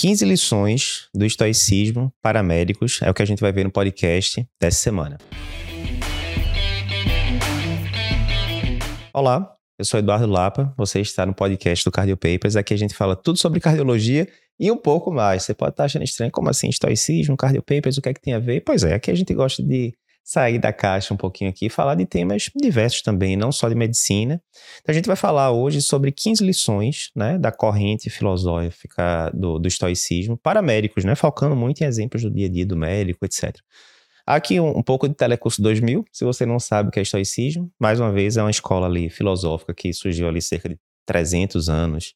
15 lições do estoicismo para médicos é o que a gente vai ver no podcast dessa semana. Olá, eu sou Eduardo Lapa, você está no podcast do Cardio Papers. Aqui a gente fala tudo sobre cardiologia e um pouco mais. Você pode estar achando estranho, como assim, estoicismo, Cardio Papers, o que é que tem a ver? Pois é, aqui a gente gosta de sair da caixa um pouquinho aqui e falar de temas diversos também, não só de medicina. Então a gente vai falar hoje sobre 15 lições né, da corrente filosófica do, do estoicismo para médicos, né, focando muito em exemplos do dia a dia do médico, etc. Aqui um, um, pouco de Telecurso 2000, se você não sabe o que é estoicismo, mais uma vez é uma escola ali filosófica que surgiu ali cerca de 300 anos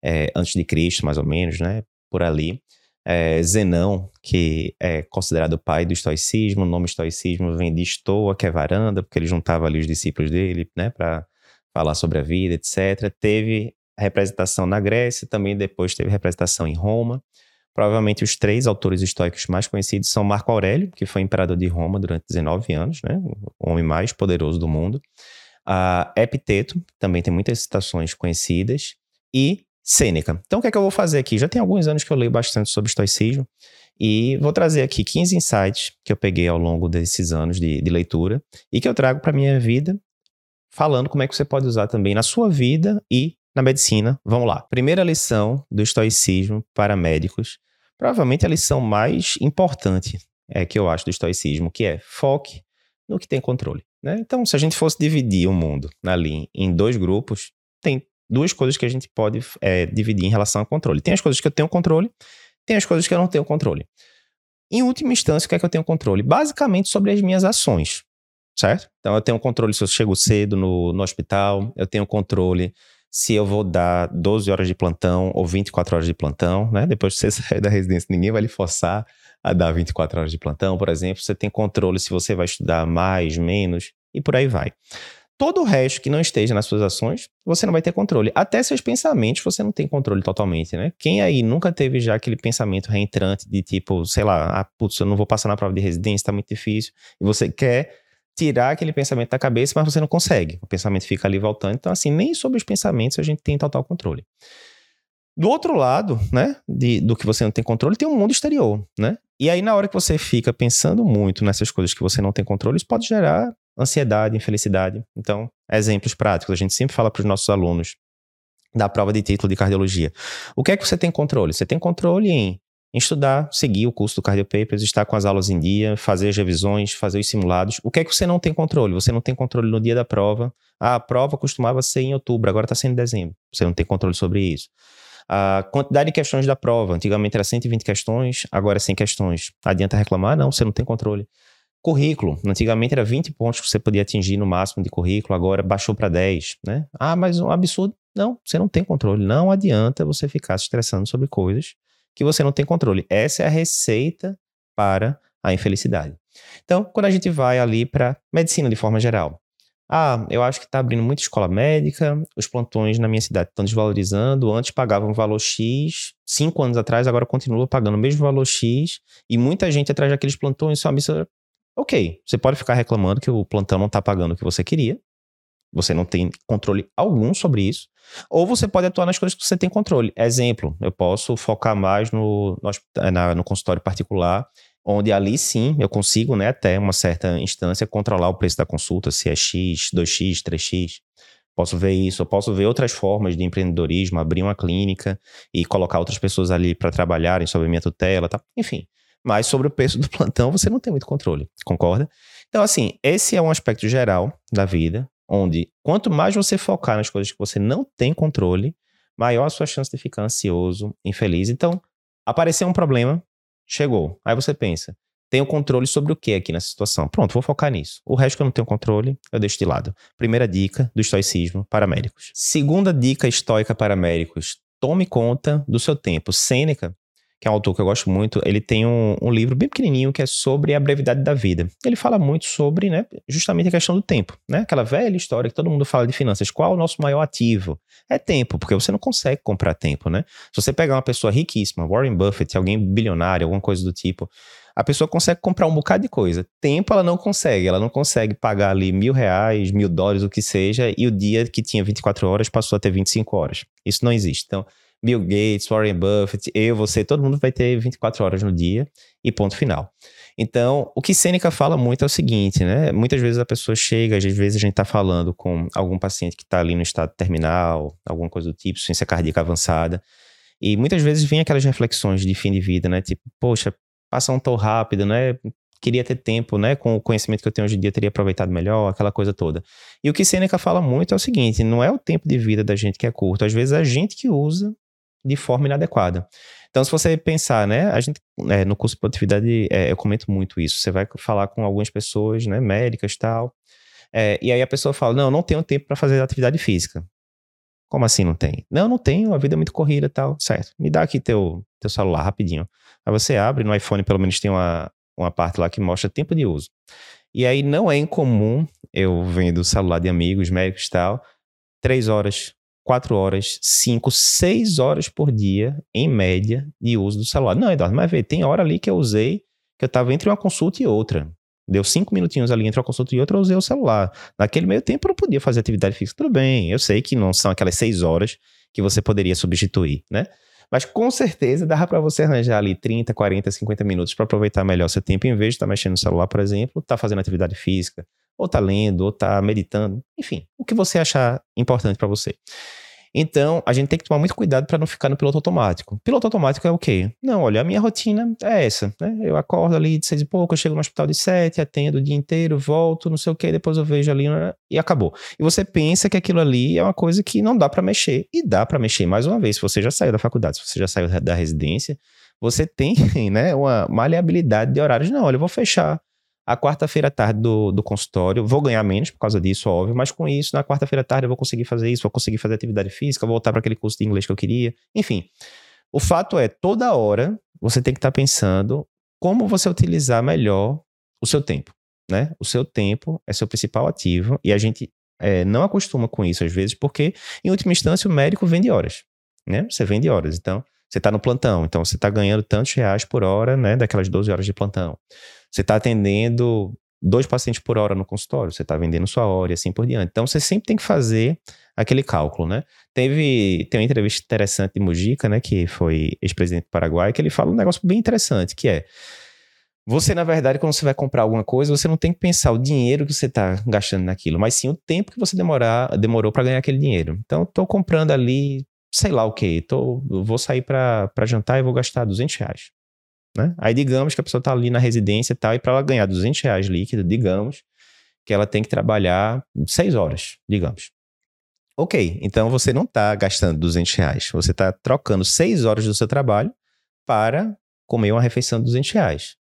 é, antes de Cristo, mais ou menos, né, por ali é, Zenão, que é considerado o pai do estoicismo, o nome estoicismo vem de estoa, que é varanda, porque ele juntava ali os discípulos dele, né, para falar sobre a vida, etc. Teve representação na Grécia, também depois teve representação em Roma. Provavelmente os três autores estoicos mais conhecidos são Marco Aurélio, que foi imperador de Roma durante 19 anos, né, o homem mais poderoso do mundo. Uh, Epiteto, também tem muitas citações conhecidas, e Sêneca. Então, o que é que eu vou fazer aqui? Já tem alguns anos que eu leio bastante sobre estoicismo e vou trazer aqui 15 insights que eu peguei ao longo desses anos de, de leitura e que eu trago para minha vida, falando como é que você pode usar também na sua vida e na medicina. Vamos lá. Primeira lição do estoicismo para médicos, provavelmente a lição mais importante é que eu acho do estoicismo, que é foque no que tem controle. Né? Então, se a gente fosse dividir o mundo ali em dois grupos, tem duas coisas que a gente pode é, dividir em relação ao controle. Tem as coisas que eu tenho controle, tem as coisas que eu não tenho controle. Em última instância, o que é que eu tenho controle? Basicamente sobre as minhas ações, certo? Então eu tenho controle se eu chego cedo no, no hospital, eu tenho controle se eu vou dar 12 horas de plantão ou 24 horas de plantão, né? Depois que você sair da residência, ninguém vai lhe forçar a dar 24 horas de plantão, por exemplo. Você tem controle se você vai estudar mais, menos e por aí vai. Todo o resto que não esteja nas suas ações, você não vai ter controle. Até seus pensamentos você não tem controle totalmente, né? Quem aí nunca teve já aquele pensamento reentrante de tipo, sei lá, ah, putz, eu não vou passar na prova de residência, tá muito difícil. E você quer tirar aquele pensamento da cabeça, mas você não consegue. O pensamento fica ali voltando. Então, assim, nem sobre os pensamentos a gente tem total controle. Do outro lado, né, de, do que você não tem controle, tem um mundo exterior, né? E aí, na hora que você fica pensando muito nessas coisas que você não tem controle, isso pode gerar ansiedade, infelicidade. Então, exemplos práticos. A gente sempre fala para os nossos alunos da prova de título de cardiologia. O que é que você tem controle? Você tem controle em, estudar, seguir o curso do Cardio Papers, estar com as aulas em dia, fazer as revisões, fazer os simulados. O que é que você não tem controle? Você não tem controle no dia da prova. Ah, a prova costumava ser em outubro, agora está sendo em dezembro. Você não tem controle sobre isso. A quantidade de questões da prova, antigamente era 120 questões, agora é 100 questões. Adianta reclamar? Não, você não tem controle. Currículo. Antigamente era 20 pontos que você podia atingir no máximo de currículo, agora baixou para 10, né? Ah, mas um absurdo. Não, você não tem controle. Não adianta você ficar se estressando sobre coisas que você não tem controle. Essa é a receita para a infelicidade. Então, quando a gente vai ali para medicina de forma geral, ah, eu acho que está abrindo muita escola médica, os plantões na minha cidade estão desvalorizando. Antes pagavam valor X, cinco anos atrás, agora continua pagando o mesmo valor X, e muita gente atrás daqueles plantões só Ok, você pode ficar reclamando que o plantão não está pagando o que você queria, você não tem controle algum sobre isso, ou você pode atuar nas coisas que você tem controle. Exemplo, eu posso focar mais no, no, na, no consultório particular, onde ali sim eu consigo, né, até uma certa instância, controlar o preço da consulta, se é X, 2X, 3X. Posso ver isso, eu posso ver outras formas de empreendedorismo, abrir uma clínica e colocar outras pessoas ali para trabalharem sob minha tutela, tá? Enfim, mas sobre o preço do plantão você não tem muito controle, concorda? Então, assim, esse é um aspecto geral da vida, onde quanto mais você focar nas coisas que você não tem controle, maior a sua chance de ficar ansioso, infeliz. Então, apareceu um problema, chegou. Aí você pensa, tenho controle sobre o que aqui nessa situação? Pronto, vou focar nisso. O resto que eu não tenho controle, eu deixo de lado. Primeira dica do estoicismo para médicos. Segunda dica estoica para médicos: tome conta do seu tempo. Sêneca que é um autor que eu gosto muito, ele tem um, um, livro bem pequenininho que é sobre a brevidade da vida. Ele fala muito sobre, né, justamente a questão do tempo, né? Aquela velha história que todo mundo fala de finanças. Qual o nosso maior ativo? É tempo, porque você não consegue comprar tempo, né? Se você pegar uma pessoa riquíssima, Warren Buffett, alguém bilionário, alguma coisa do tipo, a pessoa consegue comprar um bocado de coisa. Tempo ela não consegue, ela não consegue pagar ali mil reais, mil dólares, o que seja, e o dia que tinha 24 horas passou a ter 25 horas. Isso não existe. Então, Bill Gates, Warren Buffett, eu, você, todo mundo vai ter 24 horas no dia e ponto final. Então, o que Sêneca fala muito é o seguinte, né? Muitas vezes a pessoa chega, às vezes a gente está falando com algum paciente que está ali no estado terminal, alguma coisa do tipo, ciência cardíaca avançada, e muitas vezes vem aquelas reflexões de fim de vida, né? Tipo, poxa, passa um tão rápido, né? Queria ter tempo, né? Com o conhecimento que eu tenho hoje em dia, teria aproveitado melhor, aquela coisa toda. E o que Sêneca fala muito é o seguinte: não é o tempo de vida da gente que é curto, às vezes é a gente que usa de forma inadequada. Então, se você pensar, né, a gente, é, no curso de produtividade, é, eu comento muito isso. Você vai falar com algumas pessoas, né, médicas tal, é, e aí a pessoa fala, não, não tenho tempo para fazer atividade física. Como assim não tem? Não, não tenho, a vida é muito corrida tal. Certo, me dá aqui teu, teu celular rapidinho. Aí você abre, no iPhone pelo menos tem uma, uma parte lá que mostra tempo de uso. E aí não é incomum, eu vendo o celular de amigos, médicos e tal, três horas, quatro horas, cinco, seis horas por dia, em média, de uso do celular. Não, Eduardo, mas vê, tem hora ali que eu usei, que eu estava entre uma consulta e outra. Deu cinco minutinhos ali entre uma consulta e outra, eu usei o celular. Naquele meio tempo eu não podia fazer atividade física. Tudo bem, eu sei que não são aquelas seis horas que você poderia substituir, né? Mas com certeza dá para você arranjar ali 30, 40, 50 minutos para aproveitar melhor seu tempo, em vez de estar tá mexendo no celular, por exemplo, estar tá fazendo atividade física, ou tá lendo, ou tá meditando, enfim, o que você achar importante para você. Então, a gente tem que tomar muito cuidado para não ficar no piloto automático. Piloto automático é o quê? Não, olha, a minha rotina é essa, né? Eu acordo ali de seis e pouco, eu chego no hospital de sete, atendo o dia inteiro, volto, não sei o quê, depois eu vejo ali né? e acabou. E você pensa que aquilo ali é uma coisa que não dá para mexer. E dá para mexer, mais uma vez, se você já saiu da faculdade, se você já saiu da residência, você tem, né, uma maleabilidade de horários. Não, olha, eu vou fechar a quarta-feira à tarde do, do consultório. Vou ganhar menos por causa disso, óbvio, mas com isso, na quarta-feira à tarde eu vou conseguir fazer isso, vou conseguir fazer atividade física, voltar para aquele curso de inglês que eu queria. Enfim, o fato é, toda hora você tem que estar tá pensando como você utilizar melhor o seu tempo. Né? O seu tempo é seu principal ativo e a gente é, não acostuma com isso às vezes, porque, em última instância, o médico vende horas. Né? Você vende horas. Então, você está no plantão, então você está ganhando tantos reais por hora, né? Daquelas 12 horas de plantão. Você está atendendo dois pacientes por hora no consultório, você está vendendo sua hora e assim por diante. Então você sempre tem que fazer aquele cálculo, né? Teve tem uma entrevista interessante de Mujica, né, que foi ex-presidente do Paraguai, que ele fala um negócio bem interessante, que é você, na verdade, quando você vai comprar alguma coisa, você não tem que pensar o dinheiro que você está gastando naquilo, mas sim o tempo que você demorar, demorou para ganhar aquele dinheiro. Então, estou comprando ali, sei lá o que, tô, vou sair para jantar e vou gastar 200 reais. Né? Aí digamos que a pessoa está ali na residência e tal, e para ela ganhar 200 reais líquido, digamos que ela tem que trabalhar 6 horas, digamos. Ok, então você não está gastando 200 reais, você está trocando 6 horas do seu trabalho para comer uma refeição de 200 reais.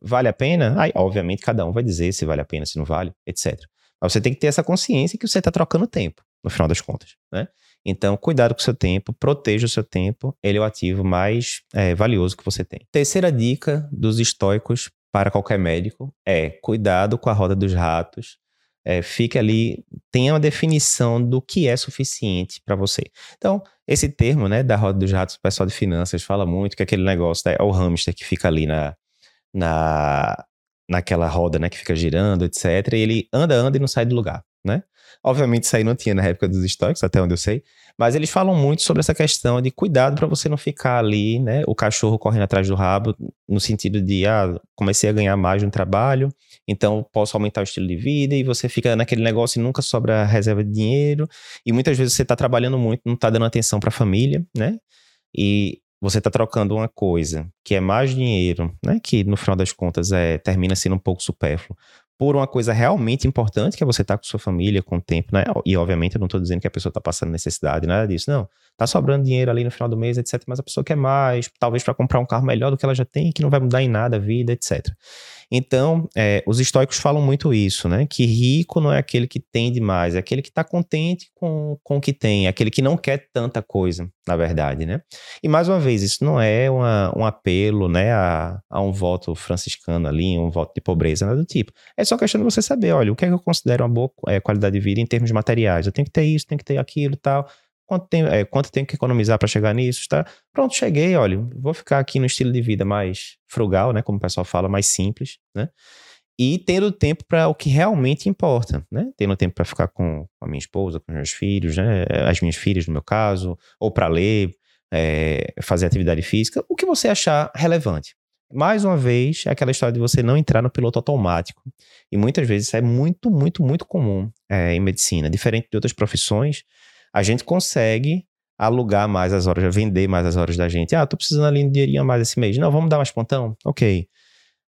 Vale a pena? Aí, obviamente, cada um vai dizer se vale a pena, se não vale, etc. Mas você tem que ter essa consciência que você está trocando tempo, no final das contas, né? Então, cuidado com o seu tempo, proteja o seu tempo, ele é o ativo mais é, valioso que você tem. Terceira dica dos estoicos para qualquer médico é cuidado com a roda dos ratos. É, fique ali, tenha uma definição do que é suficiente para você. Então, esse termo, né, da roda dos ratos, o pessoal de finanças fala muito que é aquele negócio, né, é o hamster que fica ali na, na, naquela roda, né, que fica girando, etc. E ele anda, anda e não sai do lugar, né? Obviamente, isso aí não tinha na época dos estoques, até onde eu sei. Mas eles falam muito sobre essa questão de cuidado para você não ficar ali, né? O cachorro correndo atrás do rabo, no sentido de, ah, comecei a ganhar mais no trabalho, então posso aumentar o estilo de vida, e você fica naquele negócio e nunca sobra reserva de dinheiro. E muitas vezes você está trabalhando muito, não está dando atenção para a família, né? E você está trocando uma coisa que é mais dinheiro, né? Que no final das contas é termina sendo um pouco supérfluo, por uma coisa realmente importante, que é você estar tá com sua família, com o tempo, né? E obviamente eu não estou dizendo que a pessoa está passando necessidade, nada disso. Não. Tá sobrando dinheiro ali no final do mês, etc. Mas a pessoa quer mais, talvez para comprar um carro melhor do que ela já tem, que não vai mudar em nada a vida, etc. Então, é, os estoicos falam muito isso, né? Que rico não é aquele que tem demais, é aquele que está contente com, com o que tem, é aquele que não quer tanta coisa, na verdade, né? E mais uma vez, isso não é uma, um apelo, né, a, a um voto franciscano ali, um voto de pobreza, nada do tipo. É só questão de você saber, olha, o que é que eu considero uma boa é, qualidade de vida em termos materiais? Eu tenho que ter isso, tenho que ter aquilo tal quanto, tem, é, quanto tenho que economizar para chegar nisso, tá? Pronto, cheguei, olha, vou ficar aqui no estilo de vida mais frugal, né, como o pessoal fala, mais simples, né? E tendo tempo para o que realmente importa, né? Tendo tempo para ficar com a minha esposa, com os meus filhos, né? As minhas filhas, no meu caso, ou para ler, é, fazer atividade física, o que você achar relevante. Mais uma vez, é aquela história de você não entrar no piloto automático. E muitas vezes isso é muito, muito, muito comum é, em medicina. Diferente de outras profissões, a gente consegue alugar mais as horas, vender mais as horas da gente. Ah, tô precisando ali de dinheirinho a mais esse mês. Não, vamos dar mais plantão? Ok.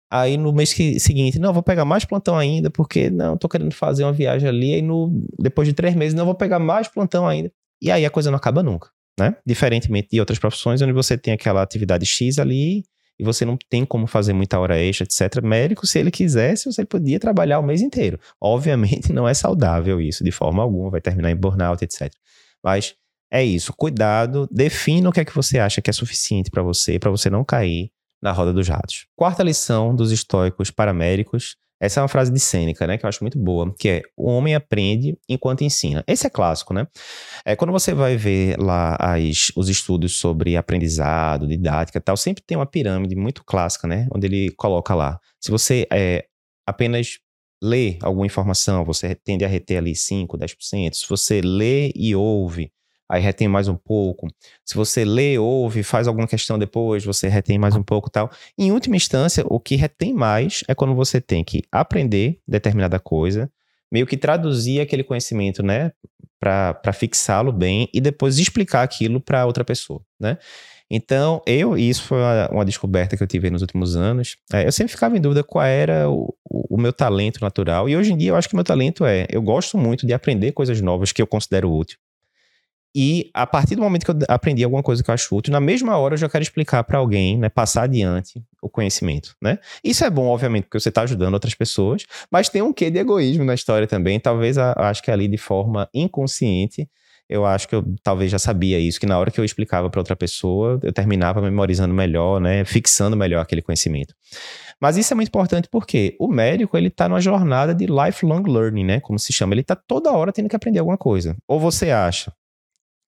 Aí no mês que, seguinte, não, vou pegar mais plantão ainda, porque não, tô querendo fazer uma viagem ali. Aí no, depois de três meses, não, vou pegar mais plantão ainda. E aí a coisa não acaba nunca, né? Diferentemente de outras profissões, onde você tem aquela atividade X ali e você não tem como fazer muita hora extra, etc. Médico, se ele quisesse, você podia trabalhar o mês inteiro. Obviamente não é saudável isso, de forma alguma, vai terminar em burnout, etc. Mas é isso, cuidado, defina o que é que você acha que é suficiente para você, para você não cair na roda dos ratos. Quarta lição dos estoicos paraméricos. Essa é uma frase de Sêneca, né, que eu acho muito boa, que é o homem aprende enquanto ensina. Esse é clássico, né? É quando você vai ver lá as, os estudos sobre aprendizado, didática, tal, sempre tem uma pirâmide muito clássica, né, onde ele coloca lá. Se você é, apenas lê alguma informação, você tende a reter ali 5, 10%. Se você lê e ouve, aí retém mais um pouco. Se você lê, ouve, faz alguma questão depois, você retém mais um pouco tal. Em última instância, o que retém mais é quando você tem que aprender determinada coisa, meio que traduzir aquele conhecimento, né, para fixá-lo bem e depois explicar aquilo para outra pessoa, né? Então, eu, e isso foi uma, uma, descoberta que eu tive nos últimos anos, é, eu sempre ficava em dúvida qual era o, o, o, meu talento natural. E hoje em dia eu acho que meu talento é, eu gosto muito de aprender coisas novas que eu considero útil. E a partir do momento que eu aprendi alguma coisa que eu acho útil, na mesma hora eu já quero explicar para alguém, né, passar adiante o conhecimento, né? Isso é bom, obviamente, porque você está ajudando outras pessoas, mas tem um quê de egoísmo na história também. Talvez acho que ali de forma inconsciente, eu acho que eu talvez já sabia isso, que na hora que eu explicava para outra pessoa, eu terminava memorizando melhor, né, fixando melhor aquele conhecimento. Mas isso é muito importante porque o médico, ele está numa jornada de lifelong learning, né, como se chama, ele está toda hora tendo que aprender alguma coisa. Ou você acha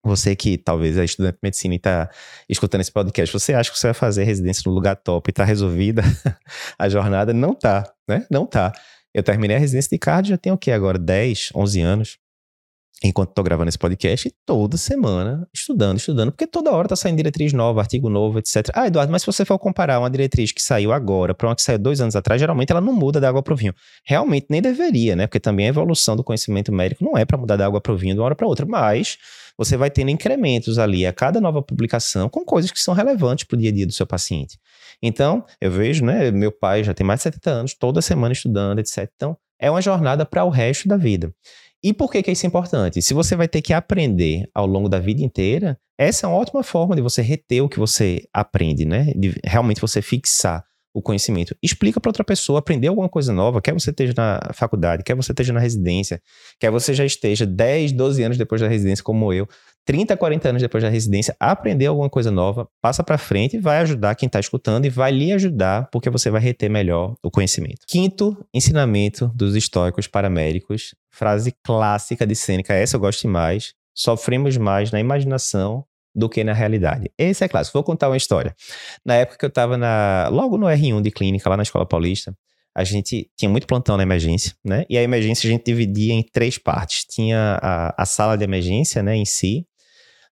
você que talvez é estudante de medicina e está escutando esse podcast, você acha que você vai fazer residência no lugar top e está resolvida a jornada? Não tá, né? Não tá. Eu terminei a residência de cardio já tem o quê agora? 10, 11 anos enquanto estou gravando esse podcast, toda semana estudando, estudando, porque toda hora está saindo diretriz nova, artigo novo, etc. Ah, Eduardo, mas se você for comparar uma diretriz que saiu agora para uma que saiu dois anos atrás, geralmente ela não muda da água para o vinho. Realmente nem deveria, né? Porque também a evolução do conhecimento médico não é para mudar da água para o vinho de uma hora para outra, mas você vai tendo incrementos ali a cada nova publicação com coisas que são relevantes para o dia a dia do seu paciente. Então, eu vejo, né? Meu pai já tem mais de 70 anos, toda semana estudando, etc. Então, é uma jornada para o resto da vida. E por que, que isso é importante? Se você vai ter que aprender ao longo da vida inteira, essa é uma ótima forma de você reter o que você aprende, né? De realmente você fixar o conhecimento. Explica para outra pessoa, aprender alguma coisa nova, quer você esteja na faculdade, quer você esteja na residência, quer você já esteja 10, 12 anos depois da residência, como eu, 30, 40 anos depois da residência, aprender alguma coisa nova, passa para frente, vai ajudar quem está escutando e vai lhe ajudar, porque você vai reter melhor o conhecimento. Quinto ensinamento dos estoicos paramédicos, frase clássica de Sêneca, essa eu gosto mais, sofremos mais na imaginação do que na realidade. Esse é clássico. Vou contar uma história. Na época que eu estava na, logo no R1 de clínica, lá na Escola Paulista, a gente tinha muito plantão na emergência, né? E a emergência a gente dividia em três partes. Tinha a, a sala de emergência, né, em si,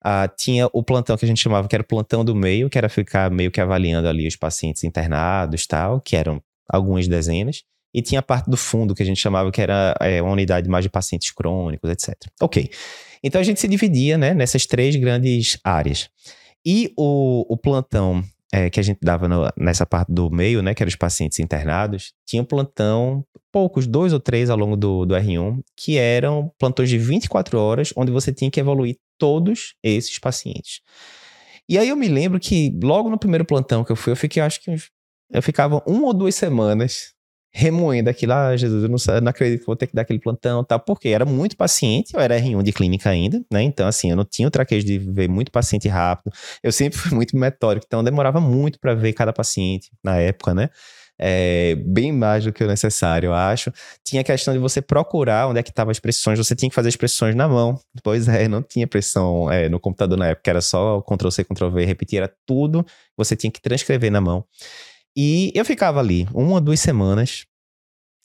Uh, tinha o plantão que a gente chamava que era o plantão do meio, que era ficar meio que avaliando ali os pacientes internados tal, que eram algumas dezenas. E tinha a parte do fundo que a gente chamava que era é, uma unidade mais de pacientes crônicos, etc. Ok. Então a gente se dividia né, nessas três grandes áreas. E o, o plantão é, que a gente dava no, nessa parte do meio, né, que eram os pacientes internados, tinha um plantão, poucos, dois ou três ao longo do, do R1, que eram plantões de 24 horas, onde você tinha que evoluir todos esses pacientes. E aí eu me lembro que logo no primeiro plantão que eu fui, eu fiquei, acho que eu ficava uma ou duas semanas remoendo aquilo, ah, Jesus, eu não, não acredito que vou ter que dar aquele plantão tal, porque era muito paciente, eu era R1 de clínica ainda, né? Então, assim, eu não tinha o traquejo de ver muito paciente rápido, eu sempre fui muito metódico, então demorava muito para ver cada paciente na época, né? É, bem mais do que o necessário, eu acho. Tinha a questão de você procurar onde é que estavam as pressões, você tinha que fazer as pressões na mão. Pois é, não tinha pressão é, no computador na época, era só Ctrl-C, Ctrl-V, repetir, era tudo, você tinha que transcrever na mão. E eu ficava ali uma, duas semanas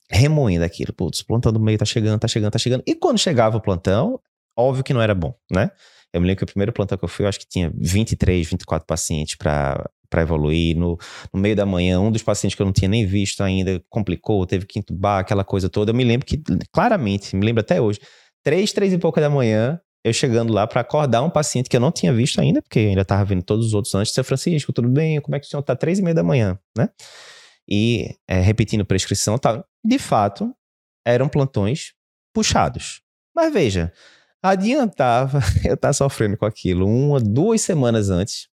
remoendo aquilo. Putz, o plantão do meio tá chegando, tá chegando, tá chegando. E quando chegava o plantão, óbvio que não era bom, né? Eu me lembro que o primeiro plantão que eu fui, eu acho que tinha 23, 24 pacientes para para evoluir. No, no, meio da manhã, um dos pacientes que eu não tinha nem visto ainda complicou, teve que entubar, aquela coisa toda. Eu me lembro que, claramente, me lembro até hoje, três, três e pouca da manhã, eu chegando lá para acordar um paciente que eu não tinha visto ainda, porque ainda estava vendo todos os outros antes. Seu Francisco, tudo bem? Como é que o senhor está? Três e meia da manhã, né? E é, repetindo prescrição tal. De fato, eram plantões puxados. Mas veja, adiantava eu estar sofrendo com aquilo uma, duas semanas antes.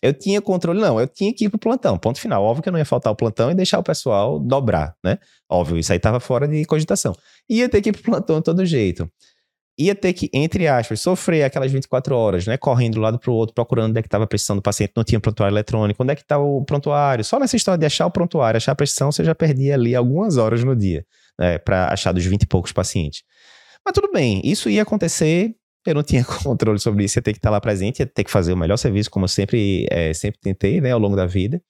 Eu tinha controle, não, eu tinha que ir pro plantão, ponto final. Óbvio que eu não ia faltar o plantão e deixar o pessoal dobrar, né? Óbvio, isso aí estava fora de cogitação. Ia ter que ir pro plantão de todo jeito ia ter que, entre aspas, sofrer aquelas 24 horas, né? Correndo de um lado para o outro, procurando onde é que estava a prescrição do paciente, não tinha prontuário eletrônico, onde é que está o prontuário. Só nessa história de achar o prontuário, achar a prescrição, você já perdia ali algumas horas no dia, né? Para achar dos 20 e poucos pacientes. Mas tudo bem, isso ia acontecer, eu não tinha controle sobre isso, ia ter que estar lá presente, ia ter que fazer o melhor serviço, como eu sempre, é, sempre tentei, né, ao longo da vida.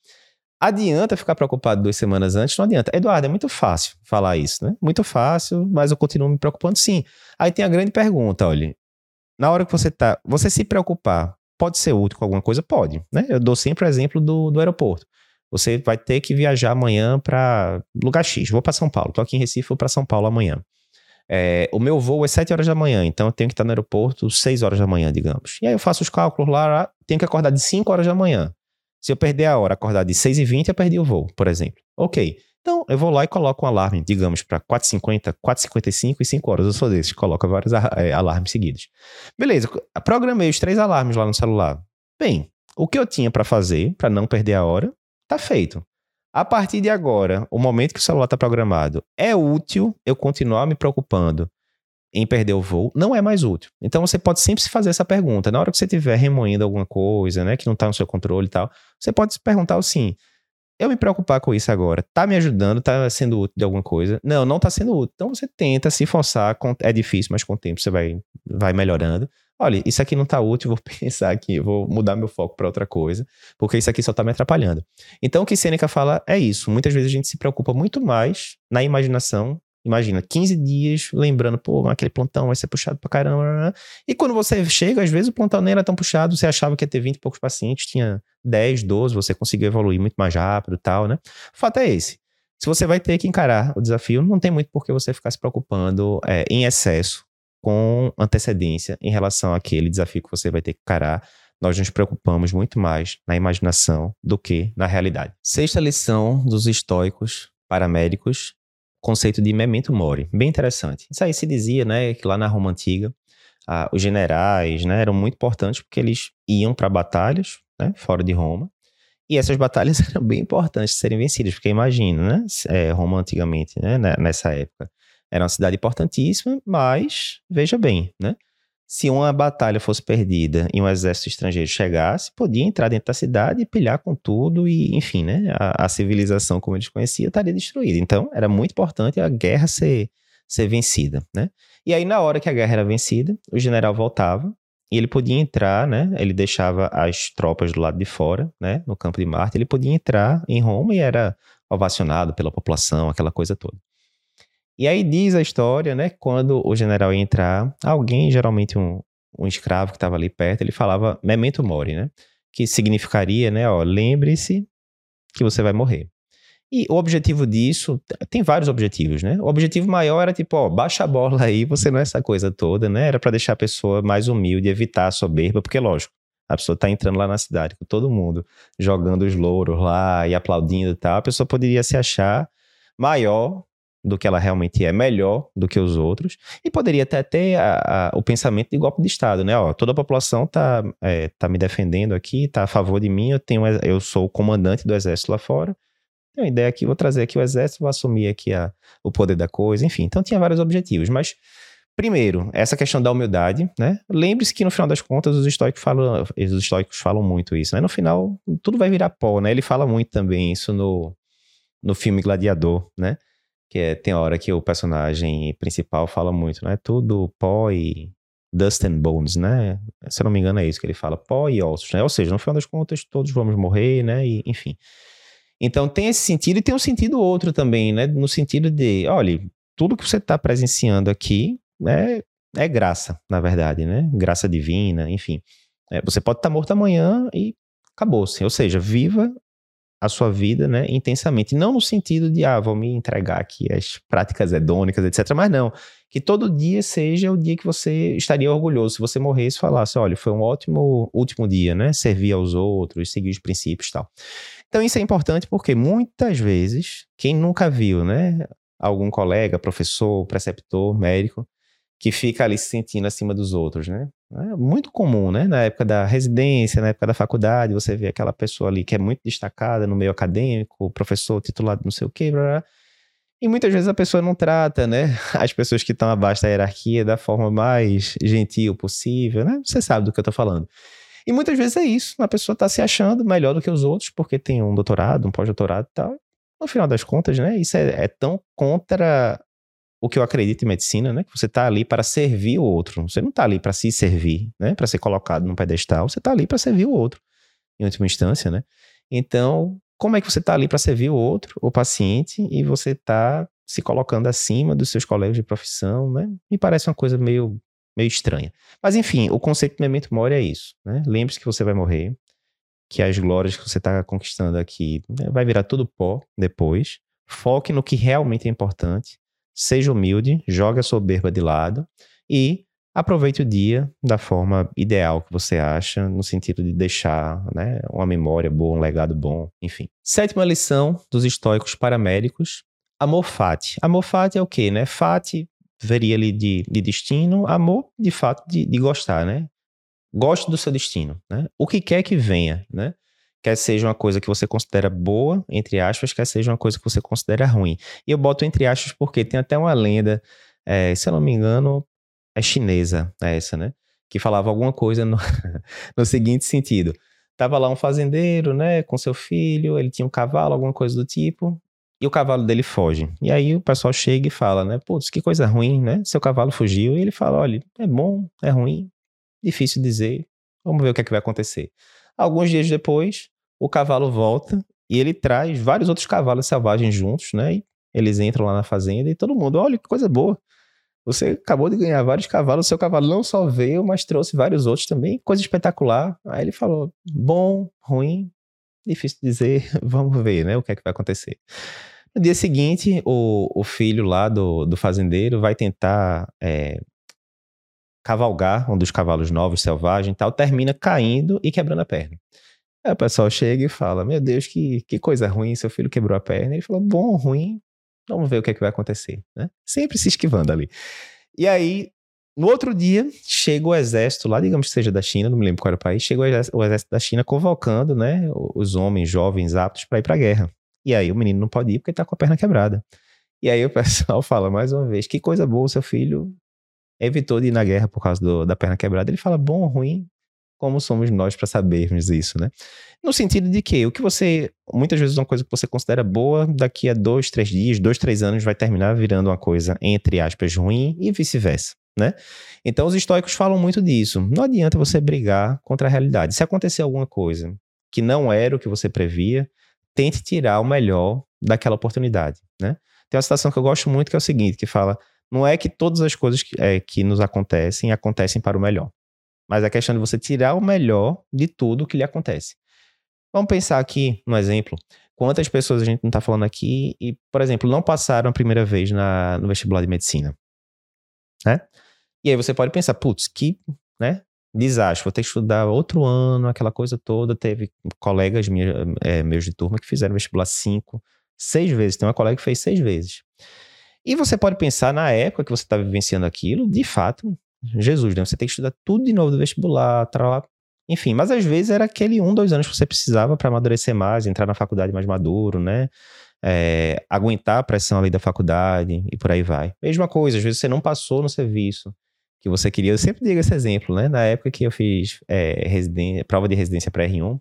Adianta ficar preocupado duas semanas antes? Não adianta. Eduardo, é muito fácil falar isso, né? Muito fácil, mas eu continuo me preocupando sim. Aí tem a grande pergunta, olha. Na hora que você tá. Você se preocupar pode ser útil com alguma coisa? Pode, né? Eu dou sempre o exemplo do, do aeroporto. Você vai ter que viajar amanhã para lugar X. Vou para São Paulo. Tô aqui em Recife, vou para São Paulo amanhã. É, o meu voo é 7 horas da manhã, então eu tenho que estar no aeroporto 6 horas da manhã, digamos. E aí eu faço os cálculos lá, tenho que acordar de 5 horas da manhã. Se eu perder a hora, acordar de 6 e 20 eu perdi o voo, por exemplo. Ok. Então, eu vou lá e coloco um alarme, digamos, para 4h50, 4h55 e 5 horas. Eu sou desses, coloca vários é, alarmes seguidos. Beleza, programei os três alarmes lá no celular. Bem, o que eu tinha para fazer, para não perder a hora, tá feito. A partir de agora, o momento que o celular está programado, é útil eu continuar me preocupando em perder o voo, não é mais útil. Então você pode sempre se fazer essa pergunta. Na hora que você estiver remoendo alguma coisa, né, que não está no seu controle e tal, você pode se perguntar assim: eu me preocupar com isso agora, tá me ajudando, tá sendo útil de alguma coisa? Não, não tá sendo útil. Então você tenta se forçar, é difícil, mas com o tempo você vai, vai melhorando. Olha, isso aqui não tá útil, vou pensar aqui, vou mudar meu foco para outra coisa, porque isso aqui só tá me atrapalhando. Então o que Sêneca fala é isso. Muitas vezes a gente se preocupa muito mais na imaginação Imagina, 15 dias lembrando, pô, aquele plantão vai ser puxado pra caramba. E quando você chega, às vezes o plantão nem era tão puxado, você achava que ia ter 20 e poucos pacientes, tinha 10, 12, você conseguiu evoluir muito mais rápido e tal, né? O fato é esse. Se você vai ter que encarar o desafio, não tem muito por que você ficar se preocupando é, em excesso com antecedência em relação àquele desafio que você vai ter que encarar. Nós nos preocupamos muito mais na imaginação do que na realidade. Sexta lição dos estoicos paramédicos conceito de memento mori, bem interessante. Isso aí se dizia, né, que lá na Roma antiga, ah, os generais, né, eram muito importantes porque eles iam para batalhas, né, fora de Roma, e essas batalhas eram bem importantes de serem vencidas, porque imagina, né, é, Roma antigamente, né, nessa época, era uma cidade importantíssima, mas veja bem, né, se uma batalha fosse perdida e um exército estrangeiro chegasse, podia entrar dentro da cidade e pilhar com tudo e, enfim, né, a, a civilização como eles conheciam estaria destruída. Então, era muito importante a guerra ser, ser vencida, né? E aí, na hora que a guerra era vencida, o general voltava e ele podia entrar, né? Ele deixava as tropas do lado de fora, né? No campo de Marte, ele podia entrar em Roma e era ovacionado pela população, aquela coisa toda. E aí diz a história, né? Quando o general ia entrar, alguém, geralmente um, um escravo que estava ali perto, ele falava memento mori, né? Que significaria, né? Ó, lembre-se que você vai morrer. E o objetivo disso, tem vários objetivos, né? O objetivo maior era tipo, ó, baixa a bola aí, você não é essa coisa toda, né? Era para deixar a pessoa mais humilde, evitar a soberba, porque lógico, a pessoa tá entrando lá na cidade com todo mundo jogando os louros lá e aplaudindo e tal, a pessoa poderia se achar maior do que ela realmente é, melhor do que os outros, e poderia até ter a, a, o pensamento de golpe de Estado, né? Ó, toda a população tá, é, tá me defendendo aqui, tá a favor de mim, eu, tenho, eu sou o comandante do exército lá fora, tenho uma ideia aqui, vou trazer aqui o exército, vou assumir aqui a, o poder da coisa, enfim. Então tinha vários objetivos, mas Primeiro, essa questão da humildade, né? Lembre-se que no final das contas os estoicos falam, os estoicos falam muito isso, né? No final tudo vai virar pó, né? Ele fala muito também isso no, no filme Gladiador, né? Que é, tem hora que o personagem principal fala muito, né? Tudo pó e dust and bones, né? Se eu não me engano é isso que ele fala, pó e ossos, né? Ou seja, no final das contas todos vamos morrer, né? E, enfim. Então tem esse sentido e tem um sentido outro também, né? No sentido de, olha, tudo que você está presenciando aqui, né? é graça, na verdade, né? Graça divina, enfim. É, você pode estar morto amanhã e acabou-se. Ou seja, viva a sua vida, né, intensamente. Não no sentido de, ah, vou me entregar aqui às práticas hedônicas, etc. Mas não. Que todo dia seja o dia que você estaria orgulhoso. Se você morresse falasse, olha, foi um ótimo último dia, né? Servir aos outros, seguir os princípios e tal. Então isso é importante porque muitas vezes, quem nunca viu, né? Algum colega, professor, preceptor, médico, que fica ali se sentindo acima dos outros, né? É muito comum, né? Na época da residência, na época da faculdade, você vê aquela pessoa ali que é muito destacada no meio acadêmico, professor titulado não sei o quê, blá, blá, e muitas vezes a pessoa não trata, né, as pessoas que estão abaixo da hierarquia da forma mais gentil possível, né? Você sabe do que eu tô falando. E muitas vezes é isso, a pessoa está se achando melhor do que os outros porque tem um doutorado, um pós-doutorado e tal. No final das contas, né, isso é, é tão contra o que eu acredito em medicina, né? Que você está ali para servir o outro. Você não está ali para se servir, né? Para ser colocado num pedestal. Você está ali para servir o outro, em última instância, né? Então, como é que você está ali para servir o outro, o paciente, e você está se colocando acima dos seus colegas de profissão, né? Me parece uma coisa meio, meio estranha. Mas, enfim, o conceito de memento mori é isso, né? Lembre-se que você vai morrer, que as glórias que você está conquistando aqui né, vai virar tudo pó depois. Foque no que realmente é importante seja humilde, jogue a soberba de lado e aproveite o dia da forma ideal que você acha, no sentido de deixar né, uma memória boa, um legado bom, enfim. Sétima lição dos estoicos paramédicos, amor fati. Amor fati é o quê, né? Fati veria ali de, de destino, amor de fato de, de gostar, né? Goste do seu destino, né? O que quer que venha, né? Quer seja uma coisa que você considera boa, entre aspas, quer seja uma coisa que você considera ruim. E eu boto entre aspas porque tem até uma lenda, é, se eu não me engano, é chinesa é essa, né? Que falava alguma coisa no, no seguinte sentido. Tava lá um fazendeiro, né, com seu filho, ele tinha um cavalo, alguma coisa do tipo, e o cavalo dele foge. E aí o pessoal chega e fala, né, putz, que coisa ruim, né? Seu cavalo fugiu. E ele fala, olha, é bom, é ruim, difícil dizer, vamos ver o que é que vai acontecer. Alguns dias depois, o cavalo volta e ele traz vários outros cavalos selvagens juntos, né? E eles entram lá na fazenda e todo mundo, olha que coisa boa. Você acabou de ganhar vários cavalos, seu cavalo não só veio, mas trouxe vários outros também, coisa espetacular. Aí ele falou: bom, ruim, difícil dizer, vamos ver, né? O que é que vai acontecer. No dia seguinte, o, o filho lá do, do fazendeiro vai tentar é, cavalgar um dos cavalos novos, selvagem e tal, termina caindo e quebrando a perna. Aí o pessoal chega e fala: Meu Deus, que, que coisa ruim, seu filho quebrou a perna. Ele falou: Bom, ruim, vamos ver o que é que vai acontecer. Né? Sempre se esquivando ali. E aí, no outro dia, chega o exército lá, digamos que seja da China, não me lembro qual era o país, chega o exército, da China convocando né, os homens jovens aptos para ir para a guerra. E aí o menino não pode ir porque está com a perna quebrada. E aí o pessoal fala mais uma vez: Que coisa boa, seu filho evitou de ir na guerra por causa do, da perna quebrada. Ele fala bom ruim, como somos nós para sabermos isso, né? No sentido de que o que você, muitas vezes uma coisa que você considera boa, daqui a dois, três dias, dois, três anos vai terminar virando uma coisa, entre aspas, ruim e vice-versa, né? Então os estoicos falam muito disso. Não adianta você brigar contra a realidade. Se acontecer alguma coisa que não era o que você previa, tente tirar o melhor daquela oportunidade, né? Tem uma citação que eu gosto muito que é o seguinte, que fala não é que todas as coisas que, é, que nos acontecem acontecem para o melhor. Mas a questão de você tirar o melhor de tudo que lhe acontece. Vamos pensar aqui no exemplo. Quantas pessoas a gente não está falando aqui e, por exemplo, não passaram a primeira vez na, no vestibular de medicina? Né? E aí você pode pensar, putz, que né, desastre, vou ter que estudar outro ano, aquela coisa toda. Teve colegas minha, é, meus de turma que fizeram vestibular cinco, seis vezes. Tem uma colega que fez seis vezes. E você pode pensar na época que você está vivenciando aquilo, de fato, Jesus, né? Você tem que estudar tudo de novo do vestibular, tralá. Enfim, mas às vezes era aquele um, dois anos que você precisava para amadurecer mais, entrar na faculdade mais maduro, né? É, aguentar a pressão ali da faculdade e por aí vai. Mesma coisa, às vezes você não passou no serviço que você queria. Eu sempre digo esse exemplo, né? Na época que eu fiz é, prova de residência para R1,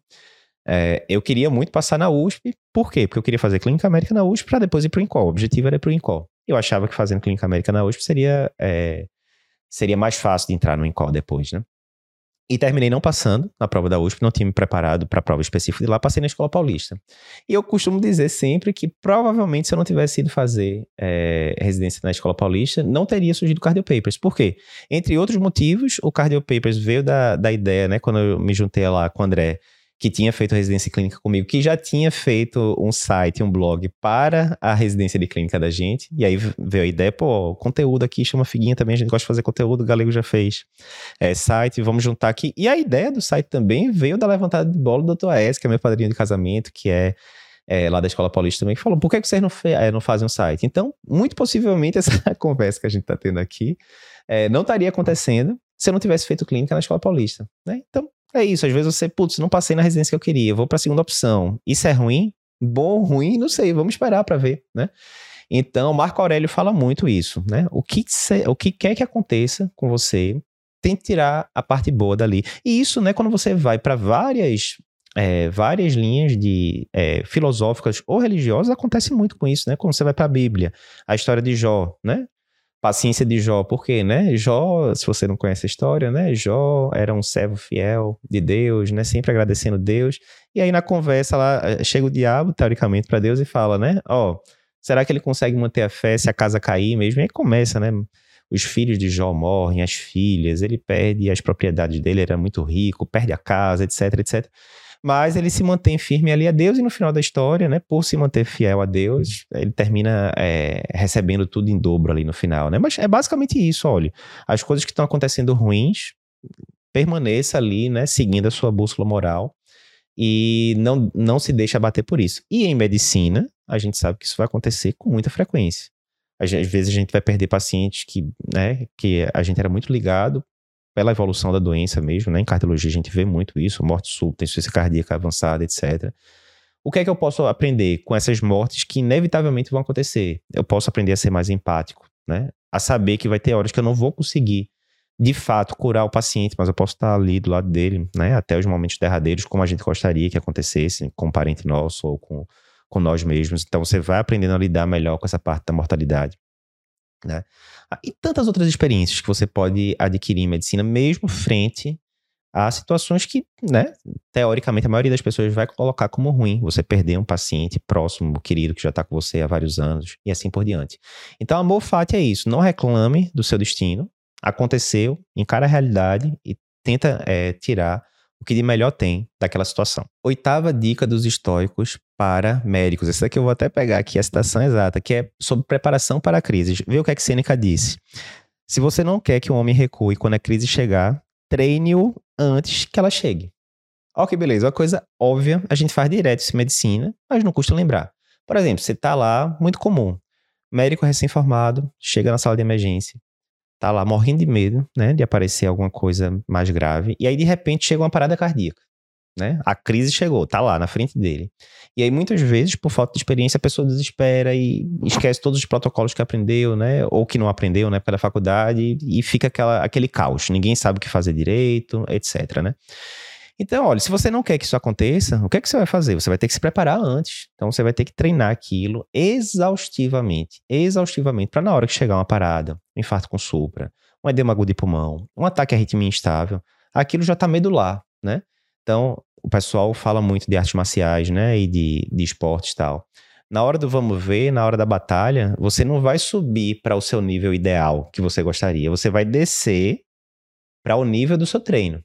é, eu queria muito passar na USP. Por quê? Porque eu queria fazer Clínica América na USP para depois ir para o INCOL. O objetivo era para o INCOL. Eu achava que fazendo Clínica América na USP seria, é, seria mais fácil de entrar no INCOL depois, né? E terminei não passando na prova da USP, não tinha me preparado para a prova específica de lá, passei na Escola Paulista. E eu costumo dizer sempre que provavelmente se eu não tivesse ido fazer é, residência na Escola Paulista, não teria surgido o Cardio Papers. Por quê? Entre outros motivos, o Cardio Papers veio da, da ideia, né, quando eu me juntei lá com o André, que tinha feito residência clínica comigo, que já tinha feito um site, um blog para a residência de clínica da gente. E aí veio a ideia, pô, conteúdo aqui chama Figuinha também, a gente gosta de fazer conteúdo, o Galego já fez é, site, vamos juntar aqui. E a ideia do site também veio da levantada de bola do Dr. S, que é meu padrinho de casamento, que é, é lá da Escola Paulista também, que falou, por que, que vocês não, é, não fazem um site? Então, muito possivelmente essa conversa que a gente está tendo aqui é, não estaria acontecendo se eu não tivesse feito clínica na Escola Paulista, né? Então, é isso, às vezes você, putz, não passei na residência que eu queria, vou para a segunda opção. Isso é ruim? Bom, ruim, não sei, vamos esperar para ver, né? Então, Marco Aurélio fala muito isso, né? O que, o que quer que aconteça com você, tente tirar a parte boa dali. E isso, né, quando você vai para várias é, várias linhas de é, filosóficas ou religiosas acontece muito com isso, né? Quando você vai para a Bíblia, a história de Jó, né? Paciência de Jó, porque, né? Jó, se você não conhece a história, né? Jó era um servo fiel de Deus, né? Sempre agradecendo Deus. E aí na conversa lá eh, chega o diabo, teoricamente, para Deus e fala, né? Ó, oh, será que ele consegue manter a fé se a casa cair mesmo? E aí começa, né? Os filhos de Jó morrem, as filhas, ele perde as propriedades dele, era muito rico, perde a casa, etc, etc mas ele se mantém firme ali a Deus e no final da história, né, por se manter fiel a Deus, ele termina é, recebendo tudo em dobro ali no final, né? Mas é basicamente isso, olha, as coisas que estão acontecendo ruins, permaneça ali, né, seguindo a sua bússola moral e não, não se deixe abater por isso. E em medicina, a gente sabe que isso vai acontecer com muita frequência. Às vezes a gente vai perder pacientes que, né, que a gente era muito ligado pela evolução da doença mesmo, né? Em cardiologia a gente vê muito isso, morte súbita, insuficiência cardíaca avançada, etc. O que é que eu posso aprender com essas mortes que inevitavelmente vão acontecer? Eu posso aprender a ser mais empático, né? A saber que vai ter horas que eu não vou conseguir, de fato, curar o paciente, mas eu posso estar ali do lado dele, né? Até os momentos derradeiros, como a gente gostaria que acontecesse com um parente nosso ou com, com nós mesmos. Então você vai aprendendo a lidar melhor com essa parte da mortalidade. Né? Ah, e tantas outras experiências que você pode adquirir em medicina, mesmo frente a situações que, né, teoricamente, a maioria das pessoas vai colocar como ruim. Você perder um paciente próximo, querido, que já está com você há vários anos, e assim por diante. Então, amor fati é isso. Não reclame do seu destino. Aconteceu, encara a realidade e tenta é, tirar o que de melhor tem daquela situação. Oitava dica dos estoicos para médicos. Essa daqui eu vou até pegar aqui a citação exata, que é sobre preparação para crises. Vê o que é que Sêneca disse. Se você não quer que o homem recue quando a crise chegar, treine-o antes que ela chegue. Ok, beleza. Uma coisa óbvia, a gente faz direto isso em medicina, mas não custa lembrar. Por exemplo, você está lá, muito comum. Médico recém-formado, chega na sala de emergência, tá lá morrendo de medo, né, de aparecer alguma coisa mais grave, e aí de repente chega uma parada cardíaca, né? A crise chegou, tá lá na frente dele. E aí muitas vezes, por falta de experiência, a pessoa desespera e esquece todos os protocolos que aprendeu, né, ou que não aprendeu na época da faculdade e fica aquela, aquele caos, ninguém sabe o que fazer direito, etc, né? Então, olha, se você não quer que isso aconteça, o que é que você vai fazer? Você vai ter que se preparar antes. Então, você vai ter que treinar aquilo exaustivamente, exaustivamente, para na hora que chegar uma parada, um infarto com supra, um edema agudo de pulmão, um ataque à arritmia instável, aquilo já está medular, né? Então, o pessoal fala muito de artes marciais, né, e de, de esportes e tal. Na hora do vamos ver, na hora da batalha, você não vai subir para o seu nível ideal que você gostaria. Você vai descer para o nível do seu treino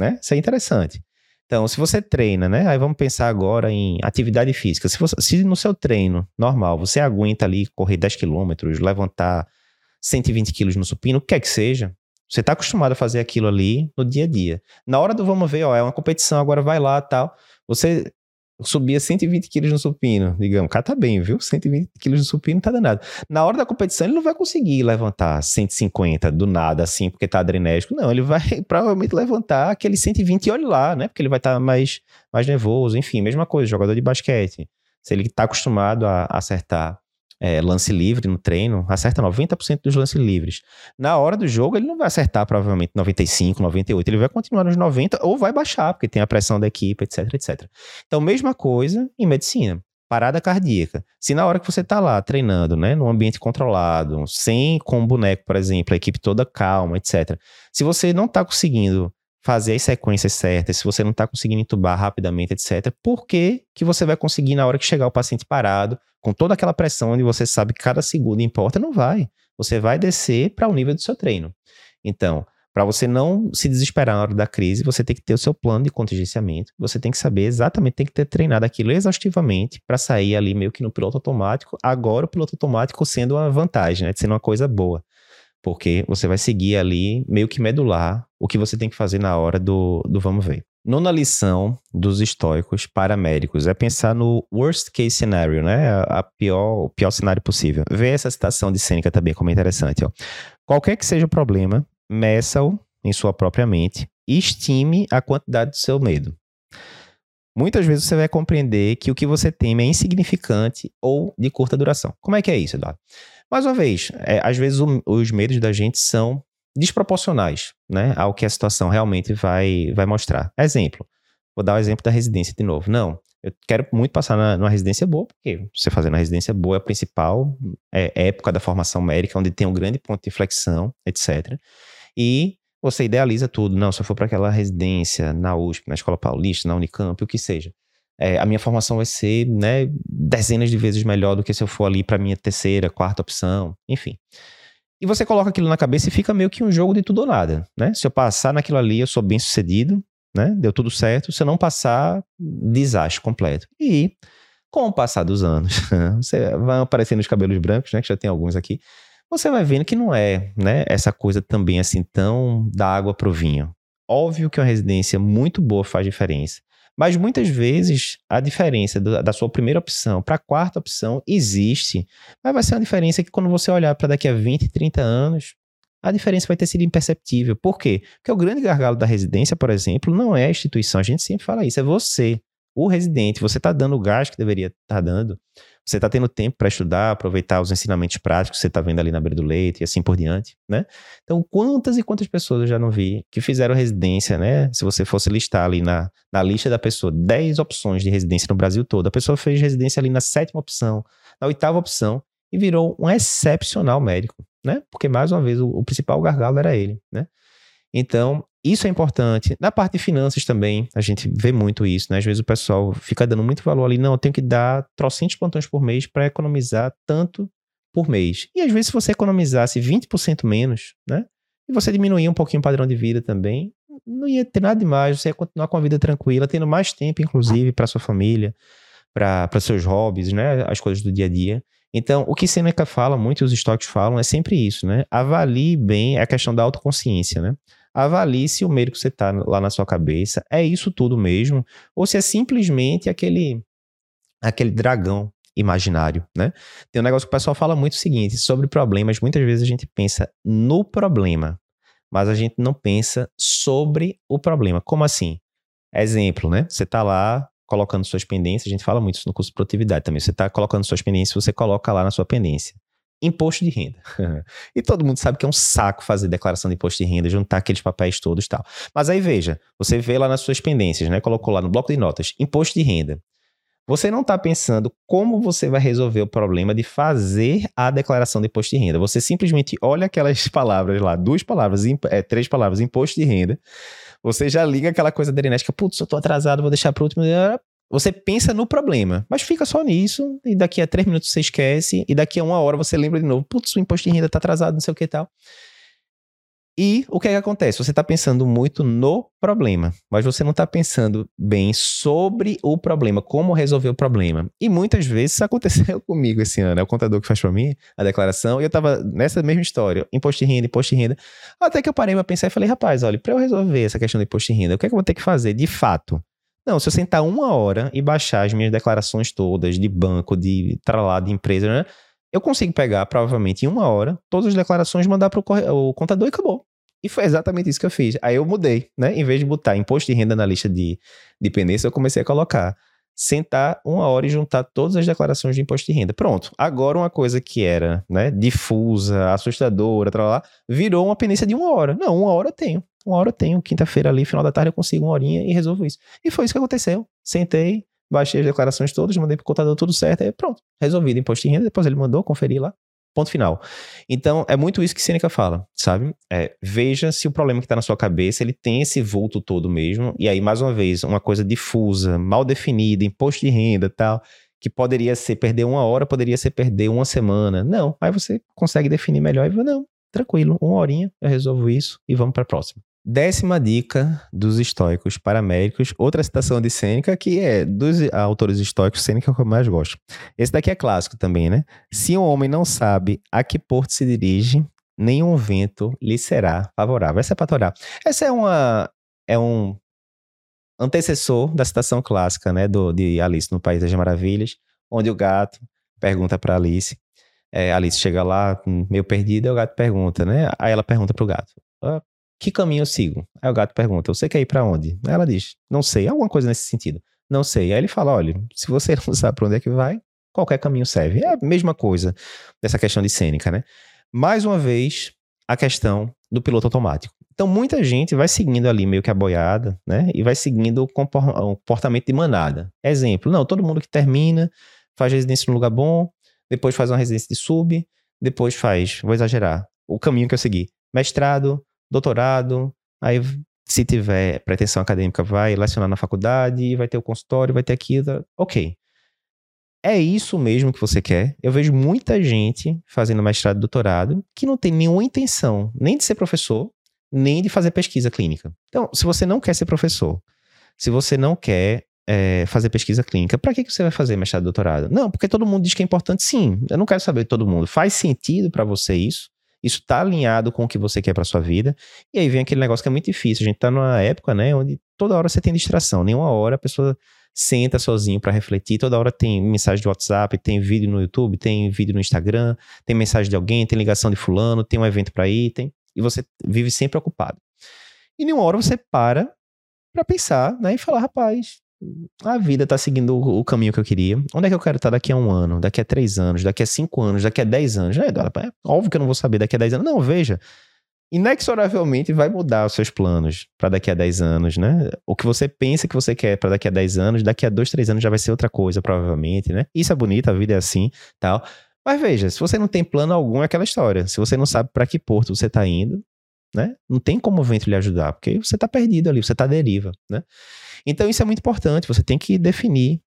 né? Isso é interessante. Então, se você treina, né? Aí vamos pensar agora em atividade física. Se, você, se no seu treino normal você aguenta ali correr 10 quilômetros, levantar 120 quilos no supino, o que quer que seja, você está acostumado a fazer aquilo ali no dia a dia. Na hora do vamos ver, ó, é uma competição, agora vai lá tal. Você subia 120 quilos no supino, digamos, o cara tá bem, viu? 120 quilos no supino tá danado. Na hora da competição, ele não vai conseguir levantar 150 do nada, assim, porque tá adrenérgico. Não, ele vai provavelmente levantar aquele 120 e olha lá, né? Porque ele vai estar tá mais, mais nervoso, enfim, mesma coisa, jogador de basquete. Se ele tá acostumado a acertar é, lance livre no treino, acerta 90% dos lances livres. Na hora do jogo, ele não vai acertar provavelmente 95, 98, ele vai continuar nos 90 ou vai baixar, porque tem a pressão da equipe, etc, etc. Então, mesma coisa em medicina. Parada cardíaca. Se na hora que você está lá treinando, né, num ambiente controlado, sem com um boneco, por exemplo, a equipe toda calma, etc. Se você não está conseguindo fazer as sequências certas, se você não está conseguindo entubar rapidamente, etc., por que, que você vai conseguir na hora que chegar o paciente parado, com toda aquela pressão onde você sabe que cada segundo importa? Não vai. Você vai descer para o nível do seu treino. Então, para você não se desesperar na hora da crise, você tem que ter o seu plano de contingenciamento. Você tem que saber exatamente, tem que ter treinado aquilo exaustivamente para sair ali meio que no piloto automático. Agora o piloto automático sendo uma vantagem, né? Sendo uma coisa boa. Porque você vai seguir ali meio que medular o que você tem que fazer na hora do, do vamos ver. Nona lição dos estoicos paramédicos é pensar no worst case scenario, né? A, pior, o pior cenário possível. Vê essa citação de Sêneca também como é interessante. Ó. Qualquer que seja o problema, meça-o em sua própria mente e estime a quantidade do seu medo. Muitas vezes você vai compreender que o que você teme é insignificante ou de curta duração. Como é que é isso, Eduardo? Mais uma vez, é, às vezes o, os medos da gente são desproporcionais né, ao que a situação realmente vai, vai mostrar. Exemplo, vou dar o exemplo da residência de novo. Não, eu quero muito passar na, numa residência boa, porque você fazendo uma residência boa é a principal é, época da formação médica, onde tem um grande ponto de inflexão, etc. E você idealiza tudo. Não, se eu for para aquela residência na USP, na Escola Paulista, na Unicamp, o que seja. É, a minha formação vai ser né, dezenas de vezes melhor do que se eu for ali para minha terceira, quarta opção, enfim. E você coloca aquilo na cabeça e fica meio que um jogo de tudo ou nada, né? Se eu passar naquilo ali, eu sou bem sucedido, né? Deu tudo certo. Se eu não passar, desastre completo. E com o passar dos anos, você vai aparecendo os cabelos brancos, né? Que já tem alguns aqui você vai vendo que não é, né, essa coisa também assim tão da água pro vinho. Óbvio que uma residência muito boa faz diferença, mas muitas vezes a diferença do, da sua primeira opção para a quarta opção existe, mas vai ser uma diferença que quando você olhar para daqui a 20, 30 anos, a diferença vai ter sido imperceptível. Por quê? Porque o grande gargalo da residência, por exemplo, não é a instituição, a gente sempre fala isso, é você o residente, você está dando o gás que deveria estar tá dando, você está tendo tempo para estudar, aproveitar os ensinamentos práticos que você está vendo ali na beira do leite e assim por diante, né? Então, quantas e quantas pessoas eu já não vi que fizeram residência, né? Se você fosse listar ali na, na lista da pessoa 10 opções de residência no Brasil todo, a pessoa fez residência ali na sétima opção, na oitava opção e virou um excepcional médico, né? Porque, mais uma vez, o, o principal gargalo era ele, né? Então, isso é importante. Na parte de finanças também, a gente vê muito isso, né? Às vezes o pessoal fica dando muito valor ali, não, eu tenho que dar trocentos plantões por mês para economizar tanto por mês. E às vezes se você economizasse 20% menos, né? E você diminuir um pouquinho o padrão de vida também, não ia ter nada demais, você ia continuar com a vida tranquila, tendo mais tempo, inclusive, para sua família, para seus hobbies, né? As coisas do dia a dia. Então, o que Seneca fala, muito os estoques falam, é sempre isso, né? Avalie bem a questão da autoconsciência, né? Avalie se o medo que você está lá na sua cabeça é isso tudo mesmo, ou se é simplesmente aquele, aquele dragão imaginário, né? Tem um negócio que o pessoal fala muito o seguinte, sobre problemas, muitas vezes a gente pensa no problema, mas a gente não pensa sobre o problema. Como assim? Exemplo, né? Você está lá colocando suas pendências, a gente fala muito isso no curso de produtividade também. Você está colocando suas pendências, você coloca lá na sua pendência imposto de renda. e todo mundo sabe que é um saco fazer declaração de imposto de renda, juntar aqueles papéis todos e tal. Mas aí veja, você vê lá nas suas pendências, né? Colocou lá no bloco de notas, imposto de renda. Você não está pensando como você vai resolver o problema de fazer a declaração de imposto de renda. Você simplesmente olha aquelas palavras lá, duas palavras, é, três palavras, imposto de renda. Você já liga aquela coisa da Erinética, putz, eu tô atrasado, vou deixar para o último. Você pensa no problema, mas fica só nisso, e daqui a três minutos você esquece, e daqui a uma hora você lembra de novo, putz, o imposto de renda tá atrasado, não sei o que e tal. E o que é que acontece? Você está pensando muito no problema, mas você não está pensando bem sobre o problema, como resolver o problema. E muitas vezes isso aconteceu comigo esse ano. É o contador que faz para mim a declaração, e eu estava nessa mesma história, imposto de renda, imposto de renda. Até que eu parei para pensar e falei, rapaz, olha, para eu resolver essa questão do imposto de renda, o que é que eu vou ter que fazer de fato? Não, se eu sentar uma hora e baixar as minhas declarações todas de banco, de tralá, de empresa, né? Eu consigo pegar, provavelmente, em uma hora, todas as declarações, mandar para o contador e acabou. E foi exatamente isso que eu fiz. Aí eu mudei, né? Em vez de botar imposto de renda na lista de dependência, eu comecei a colocar sentar uma hora e juntar todas as declarações de imposto de renda. Pronto. Agora uma coisa que era, né, difusa, assustadora, lá, virou uma pendência de uma hora. Não, uma hora eu tenho. Uma hora eu tenho. Quinta-feira ali, final da tarde, eu consigo uma horinha e resolvo isso. E foi isso que aconteceu. Sentei, baixei as declarações todas, mandei pro contador tudo certo, aí pronto. Resolvido imposto de renda, depois ele mandou conferir lá. Ponto final. Então, é muito isso que Sêneca fala, sabe? É, veja se o problema que está na sua cabeça, ele tem esse vulto todo mesmo. E aí, mais uma vez, uma coisa difusa, mal definida, imposto de renda tal, que poderia ser perder uma hora, poderia ser perder uma semana. Não, aí você consegue definir melhor e vai, não, tranquilo, uma horinha, eu resolvo isso e vamos para a próxima. Décima dica dos estoicos para médicos, outra citação de Sêneca, que é dos autores estoicos, Sêneca é o que eu mais gosto. Esse daqui é clássico também, né? Se um homem não sabe a que porto se dirige, nenhum vento lhe será favorável. Essa é para. Essa é uma é um antecessor da citação clássica, né, do, de Alice no País das Maravilhas, onde o gato pergunta para Alice, é, Alice chega lá meio perdida, e o gato pergunta, né? Aí ela pergunta pro gato: ah, que caminho eu sigo? Aí o gato pergunta: Você quer ir para onde? Aí ela diz: Não sei, alguma coisa nesse sentido. Não sei. Aí ele fala: Olha, se você não sabe para onde é que vai, qualquer caminho serve. É a mesma coisa dessa questão de cênica, né? Mais uma vez, a questão do piloto automático. Então, muita gente vai seguindo ali meio que a boiada, né? E vai seguindo o comportamento de manada. Exemplo: não, todo mundo que termina faz residência num lugar bom, depois faz uma residência de sub, depois faz, vou exagerar, o caminho que eu segui: mestrado, doutorado, aí se tiver pretensão acadêmica, vai lecionar na faculdade, vai ter o consultório, vai ter aquilo. Ok. É isso mesmo que você quer? Eu vejo muita gente fazendo mestrado e doutorado que não tem nenhuma intenção nem de ser professor, nem de fazer pesquisa clínica. Então, se você não quer ser professor, se você não quer é, fazer pesquisa clínica, para que, que você vai fazer mestrado e doutorado? Não, porque todo mundo diz que é importante. Sim, eu não quero saber de todo mundo. Faz sentido para você isso? Isso está alinhado com o que você quer para sua vida. E aí vem aquele negócio que é muito difícil. A gente está numa época, né, onde toda hora você tem distração. Nenhuma hora a pessoa senta sozinho para refletir. Toda hora tem mensagem de WhatsApp, tem vídeo no YouTube, tem vídeo no Instagram, tem mensagem de alguém, tem ligação de fulano, tem um evento para ir, tem e você vive sempre ocupado. E nenhuma hora você para para pensar, né, e falar, rapaz, a vida tá seguindo o, o, caminho que eu queria. Onde é que eu quero estar daqui a um ano, daqui a três anos, daqui a cinco anos, daqui a dez anos? É, é óbvio que eu não vou saber daqui a dez anos. Não, veja, inexoravelmente vai mudar os seus planos para daqui a dez anos, né? O que você pensa que você quer para daqui a dez anos, daqui a dois, três anos já vai ser outra coisa, provavelmente, né? Isso é bonito, a vida é assim, tal. Mas veja, se você não tem plano algum, é aquela história. Se você não sabe para que porto você está indo, né? Não tem como o vento lhe ajudar, porque você está perdido ali, você está deriva, né? Então isso é muito importante, você tem que definir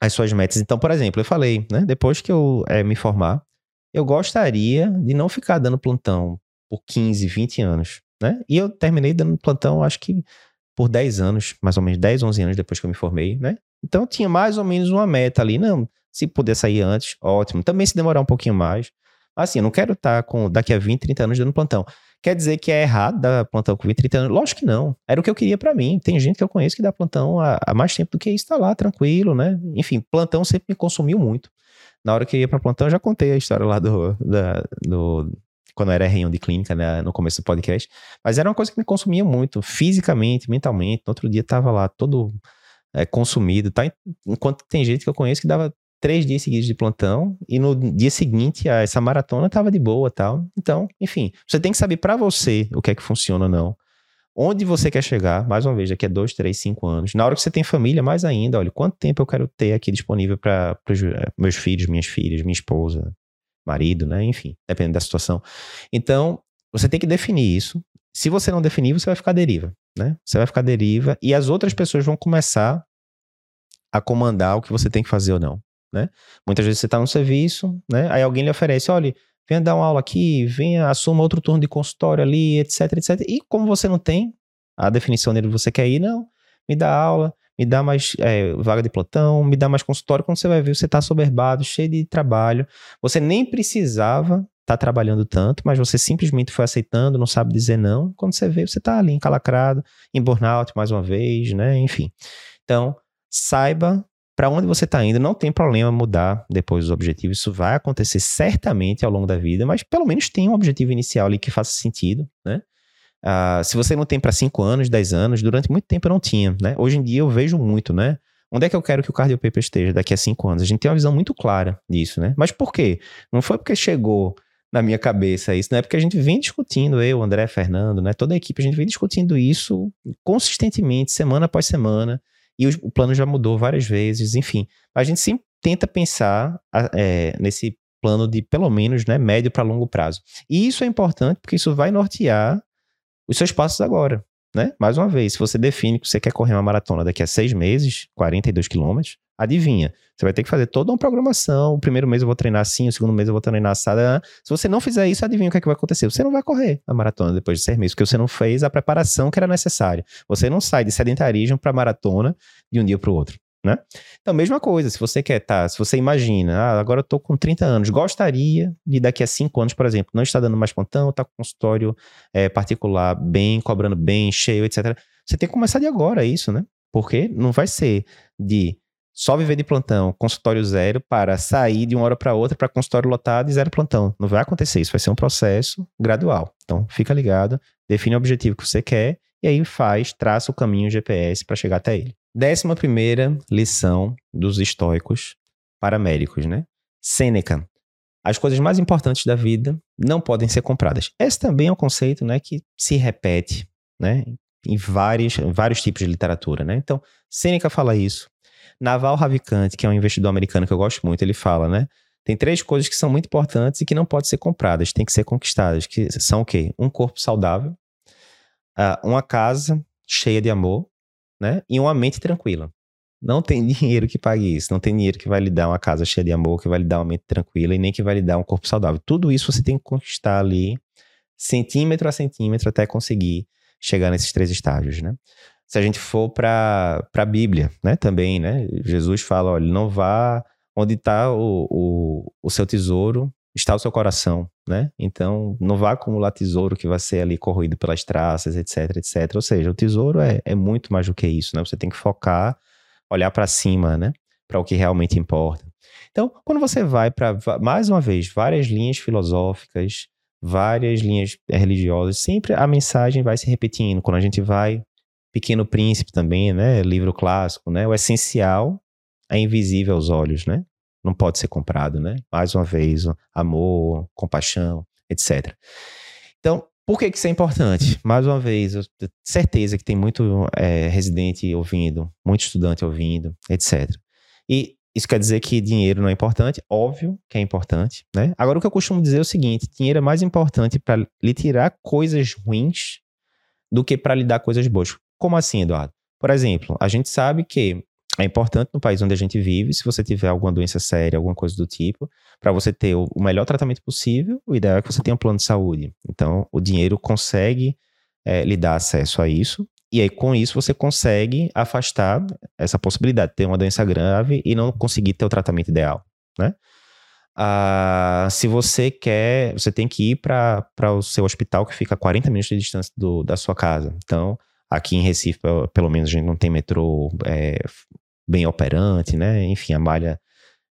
as suas metas. Então, por exemplo, eu falei, né, depois que eu é, me formar, eu gostaria de não ficar dando plantão por 15, 20 anos, né? E eu terminei dando plantão, acho que por 10 anos, mais ou menos 10, 11 anos depois que eu me formei, né? Então eu tinha mais ou menos uma meta ali, não, se puder sair antes, ótimo. Também se demorar um pouquinho mais. Assim, eu não quero estar com daqui a 20, 30 anos dando plantão. Quer dizer que é errado dar plantão com 20, 30 anos? Lógico que não. Era o que eu queria para mim. Tem gente que eu conheço que dá plantão há, há mais tempo do que isso, tá lá, tranquilo, né? Enfim, plantão sempre me consumiu muito. Na hora que eu ia pra plantão, eu já contei a história lá do, da, do, quando era reunião de clínica, né, no começo do podcast. Mas era uma coisa que me consumia muito, fisicamente, mentalmente. No outro dia tava lá todo é, consumido, tá? Enquanto tem gente que eu conheço que dava três dias seguidos de plantão e no dia seguinte a essa maratona tava de boa tal. Então, enfim, você tem que saber para você o que é que funciona ou não. Onde você quer chegar, mais uma vez, daqui a dois, três, cinco anos. Na hora que você tem família, mais ainda, olha, quanto tempo eu quero ter aqui disponível para eh, meus filhos, minhas filhas, minha esposa, marido, né? Enfim, dependendo da situação. Então, você tem que definir isso. Se você não definir, você vai ficar deriva, né? Você vai ficar deriva e as outras pessoas vão começar a comandar o que você tem que fazer ou não né? Muitas vezes você está no serviço, né? Aí alguém lhe oferece, olha, venha dar uma aula aqui, venha, assuma outro turno de consultório ali, etc, etc. E como você não tem a definição dele você quer ir, não, me dá aula, me dá mais é, vaga de plantão, me dá mais consultório. Quando você vai ver, você está soberbado, cheio de trabalho. Você nem precisava estar tá trabalhando tanto, mas você simplesmente foi aceitando, não sabe dizer não. Quando você vê, você está ali encalacrado, em burnout mais uma vez, né? Enfim. Então, saiba para onde você está indo, não tem problema mudar depois os objetivos. Isso vai acontecer certamente ao longo da vida, mas pelo menos tem um objetivo inicial ali que faça sentido, né? Uh, se você não tem para 5 anos, 10 anos, durante muito tempo eu não tinha, né? Hoje em dia eu vejo muito, né? Onde é que eu quero que o Cardio Paper esteja daqui a 5 anos? A gente tem uma visão muito clara disso, né? Mas por quê? Não foi porque chegou na minha cabeça isso, né? Porque a gente vem discutindo, eu, André, Fernando, né? Toda a equipe, a gente vem discutindo isso consistentemente, semana após semana. E o, o plano já mudou várias vezes, enfim. A gente sempre tenta pensar é, nesse plano de pelo menos né, médio para longo prazo. E isso é importante porque isso vai nortear os seus passos agora. Né? Mais uma vez, se você define que você quer correr uma maratona daqui a seis meses, 42 quilômetros, adivinha, você vai ter que fazer toda uma programação. O primeiro mês eu vou treinar assim, o segundo mês eu vou treinar assada. Se você não fizer isso, adivinha o que, é que vai acontecer? Você não vai correr a maratona depois de seis meses, porque você não fez a preparação que era necessária. Você não sai de sedentarismo para maratona de um dia para o outro né? Então, mesma coisa, se você quer tá, se você imagina, ah, agora eu tô com 30 anos, gostaria de daqui a 5 anos, por exemplo, não está dando mais plantão, tá com consultório é, particular bem, cobrando bem, cheio, etc. Você tem que começar de agora isso, né? Porque não vai ser de só viver de plantão, consultório zero, para sair de uma hora para outra para consultório lotado e zero plantão. Não vai acontecer isso, vai ser um processo gradual. Então, fica ligado, define o objetivo que você quer e aí faz, traça o caminho GPS para chegar até ele. Décima primeira lição dos estoicos para médicos, né? Sêneca. As coisas mais importantes da vida não podem ser compradas. Esse também é um conceito, né, que se repete, né, em vários, vários tipos de literatura, né? Então, Sêneca fala isso. Naval Ravikant, que é um investidor americano que eu gosto muito, ele fala, né? Tem três coisas que são muito importantes e que não podem ser compradas, têm que ser conquistadas, que são o quê? Um corpo saudável, ah, uma casa cheia de amor né? E uma mente tranquila. Não tem dinheiro que pague isso. Não tem dinheiro que vai lhe dar uma casa cheia de amor, que vai lhe dar uma mente tranquila e nem que vai lhe dar um corpo saudável. Tudo isso você tem que conquistar ali, centímetro a centímetro, até conseguir chegar nesses três estágios, né? Se a gente for para a Bíblia, né? Também, né? Jesus fala, olha, não vá onde está o, o, o seu tesouro, está o seu coração, né? Então, não vá acumular tesouro que vai ser ali corroído pelas traças, etc, etc. Ou seja, o tesouro é, é muito mais do que isso, né? Você tem que focar, olhar para cima, né? Para o que realmente importa. Então, quando você vai para, mais uma vez, várias linhas filosóficas, várias linhas religiosas, sempre a mensagem vai se repetindo. Quando a gente vai, Pequeno Príncipe também, né? Livro clássico, né? O essencial é invisível aos olhos, né? não pode ser comprado, né? Mais uma vez, amor, compaixão, etc. Então, por que, que isso é importante? Mais uma vez, eu tenho certeza que tem muito é, residente ouvindo, muito estudante ouvindo, etc. E isso quer dizer que dinheiro não é importante? Óbvio que é importante, né? Agora, o que eu costumo dizer é o seguinte: dinheiro é mais importante para lhe tirar coisas ruins do que para lhe dar coisas boas. Como assim, Eduardo? Por exemplo, a gente sabe que é importante no país onde a gente vive, se você tiver alguma doença séria, alguma coisa do tipo, para você ter o melhor tratamento possível, o ideal é que você tenha um plano de saúde. Então, o dinheiro consegue é, lhe dar acesso a isso, e aí com isso você consegue afastar essa possibilidade de ter uma doença grave e não conseguir ter o tratamento ideal, né? Ah, se você quer, você tem que ir para o seu hospital que fica a 40 minutos de distância do, da sua casa. Então, aqui em Recife, pelo menos, a gente não tem metrô é, bem operante, né? Enfim, a malha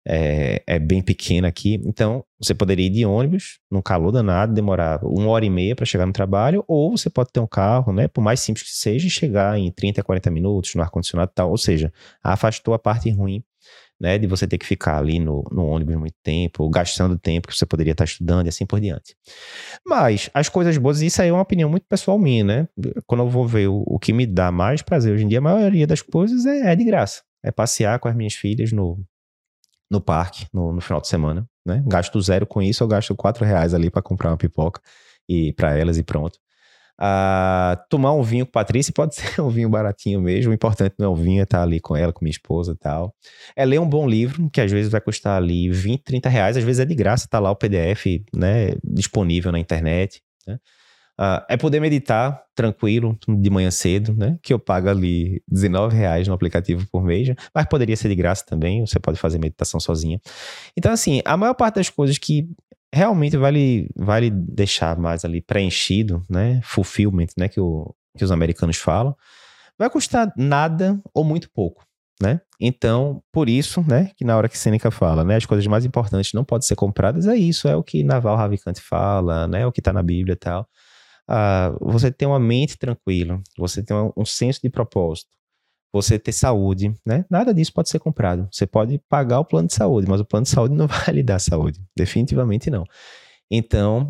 é, é, bem pequena aqui. Então, você poderia ir de ônibus, num calor danado, demorar uma hora e meia para chegar no trabalho, ou você pode ter um carro, né? Por mais simples que seja, chegar em 30, 40 minutos no ar-condicionado e tal. Ou seja, afastou a parte ruim. Né, de você ter que ficar ali no, no ônibus muito tempo, gastando tempo que você poderia estar estudando e assim por diante. Mas as coisas boas, isso aí é uma opinião muito pessoal minha, né? Quando eu vou ver o, o que me dá mais prazer hoje em dia, a maioria das coisas é, é de graça é passear com as minhas filhas no, no parque no, no final de semana, né? Gasto zero com isso, eu gasto quatro reais ali para comprar uma pipoca e para elas e pronto. Uh, tomar um vinho com Patrícia pode ser um vinho baratinho mesmo. O importante não é o vinho, é estar ali com ela, com minha esposa e tal. É ler um bom livro, que às vezes vai custar ali 20, 30 reais, às vezes é de graça, tá lá o PDF, né, disponível na internet. Né? Uh, é poder meditar tranquilo de manhã cedo, né? Que eu pago ali 19 reais no aplicativo por mês, mas poderia ser de graça também. Você pode fazer meditação sozinha. Então, assim, a maior parte das coisas que realmente vale, vale deixar mais ali preenchido, né? Fulfillment, né? Que, o, que os americanos falam, vai custar nada ou muito pouco. Né? Então, por isso, né, que na hora que Seneca fala, né, as coisas mais importantes não podem ser compradas, é isso, é o que Naval Ravikant fala, né, é o que está na Bíblia e tal uh, você ter uma mente tranquila, você ter um, um senso de propósito, você ter saúde, né? Nada disso pode ser comprado. Você pode pagar o plano de saúde, mas o plano de saúde não vai lhe dar saúde. Definitivamente não. Então,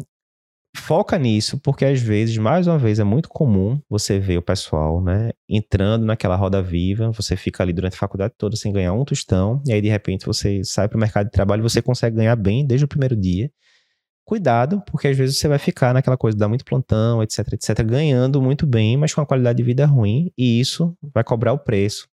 foca nisso, porque às vezes, mais uma vez, é muito comum você ver o pessoal, né, entrando naquela roda viva, você fica ali durante a faculdade toda sem ganhar um tostão, e aí de repente você sai para o mercado de trabalho e você consegue ganhar bem desde o primeiro dia. Cuidado, porque às vezes você vai ficar naquela coisa dar muito plantão, etc, etc, ganhando muito bem, mas com uma qualidade de vida ruim, e isso vai cobrar o preço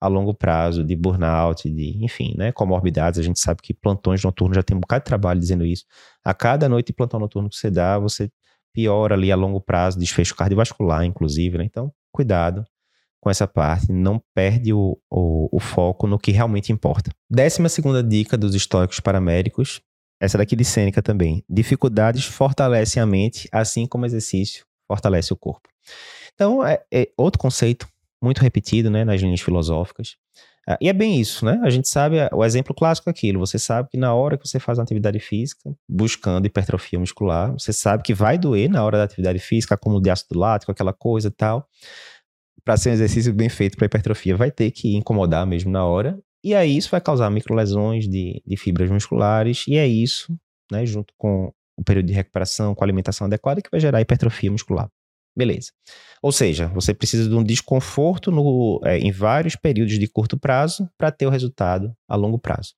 a longo prazo de burnout, de, enfim, né, comorbidades. A gente sabe que plantões noturnos já tem um bocado de trabalho dizendo isso. A cada noite de plantão noturno que você dá, você piora ali a longo prazo, desfecho cardiovascular, inclusive, né? Então, cuidado com essa parte, não perde o, o, o foco no que realmente importa. Décima segunda dica dos estoicos paraméricos, essa daqui de Sêneca também. Dificuldades fortalecem a mente, assim como exercício fortalece o corpo. Então, é, é outro conceito muito repetido né, nas linhas filosóficas. Uh, e é bem isso, né? A gente sabe, o exemplo clássico é aquilo. Você sabe que na hora que você faz uma atividade física, buscando hipertrofia muscular, você sabe que vai doer na hora da atividade física, como de ácido lático, aquela coisa e tal. Para ser um exercício bem feito para hipertrofia, vai ter que incomodar mesmo na hora. E aí isso vai causar microlesões de, de fibras musculares. E é isso, né, junto com o período de recuperação, com a alimentação adequada, que vai gerar hipertrofia muscular. Beleza. Ou seja, você precisa de um desconforto no, é, em vários períodos de curto prazo para ter o resultado a longo prazo.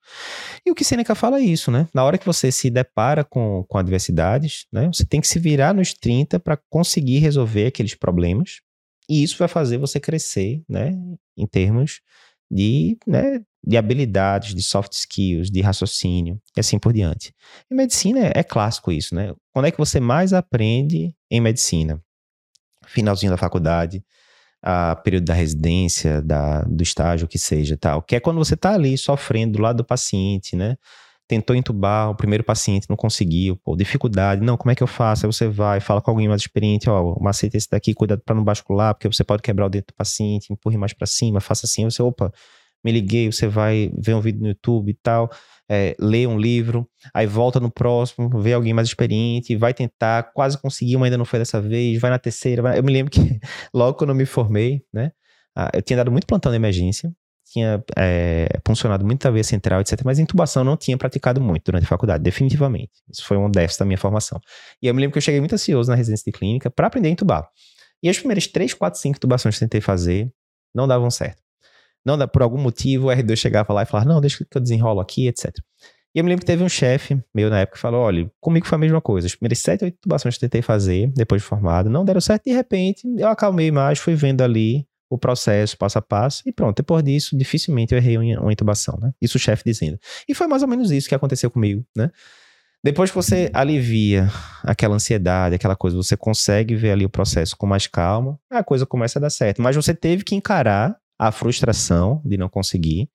E o que Seneca fala é isso, né? Na hora que você se depara com, com adversidades, né, você tem que se virar nos 30 para conseguir resolver aqueles problemas. E isso vai fazer você crescer, né, em termos de, né, de habilidades, de soft skills, de raciocínio e assim por diante. Em medicina é, é clássico isso, né? Quando é que você mais aprende em medicina? finalzinho da faculdade, a período da residência, da, do estágio, que seja, tal. Que é quando você está ali sofrendo do lado do paciente, né? Tentou entubar o primeiro paciente, não conseguiu, pô, dificuldade, não, como é que eu faço? Aí você vai, fala com alguém mais experiente, ó, macete esse daqui, cuidado para não bascular, porque você pode quebrar o dedo do paciente, empurre mais para cima, faça assim, você, opa, me liguei, você vai ver um vídeo no YouTube e tal é, lê um livro, aí volta no próximo, vê alguém mais experiente, vai tentar, quase conseguiu, mas ainda não foi dessa vez, vai na terceira. Vai... Eu me lembro que logo quando eu me formei, né, eu tinha dado muito plantão de emergência, tinha é, funcionado muito a veia central, etc. Mas intubação não tinha praticado muito durante a faculdade, definitivamente. Isso foi um déficit da minha formação. E eu me lembro que eu cheguei muito ansioso na residência de clínica para aprender a intubar. E as primeiras 3, 4, 5 intubações que tentei fazer não davam certo. Não, por algum motivo, o R2 chegava lá e falava, não, deixa que eu desenrolo aqui, etc. E eu me lembro que teve um chefe meu na época que falou: olha, comigo foi a mesma coisa. As primeiras sete, oito tubações que eu tentei fazer, depois de formado, não deram certo. De repente, eu acalmei mais, fui vendo ali o processo passo a passo e pronto. Depois disso, dificilmente eu errei uma intubação, né? Isso o chefe dizendo. E foi mais ou menos isso que aconteceu comigo, né? Depois que você alivia aquela ansiedade, aquela coisa, você consegue ver ali o processo com mais calma, a coisa começa a dar certo. Mas você teve que encarar a frustração de não conseguir,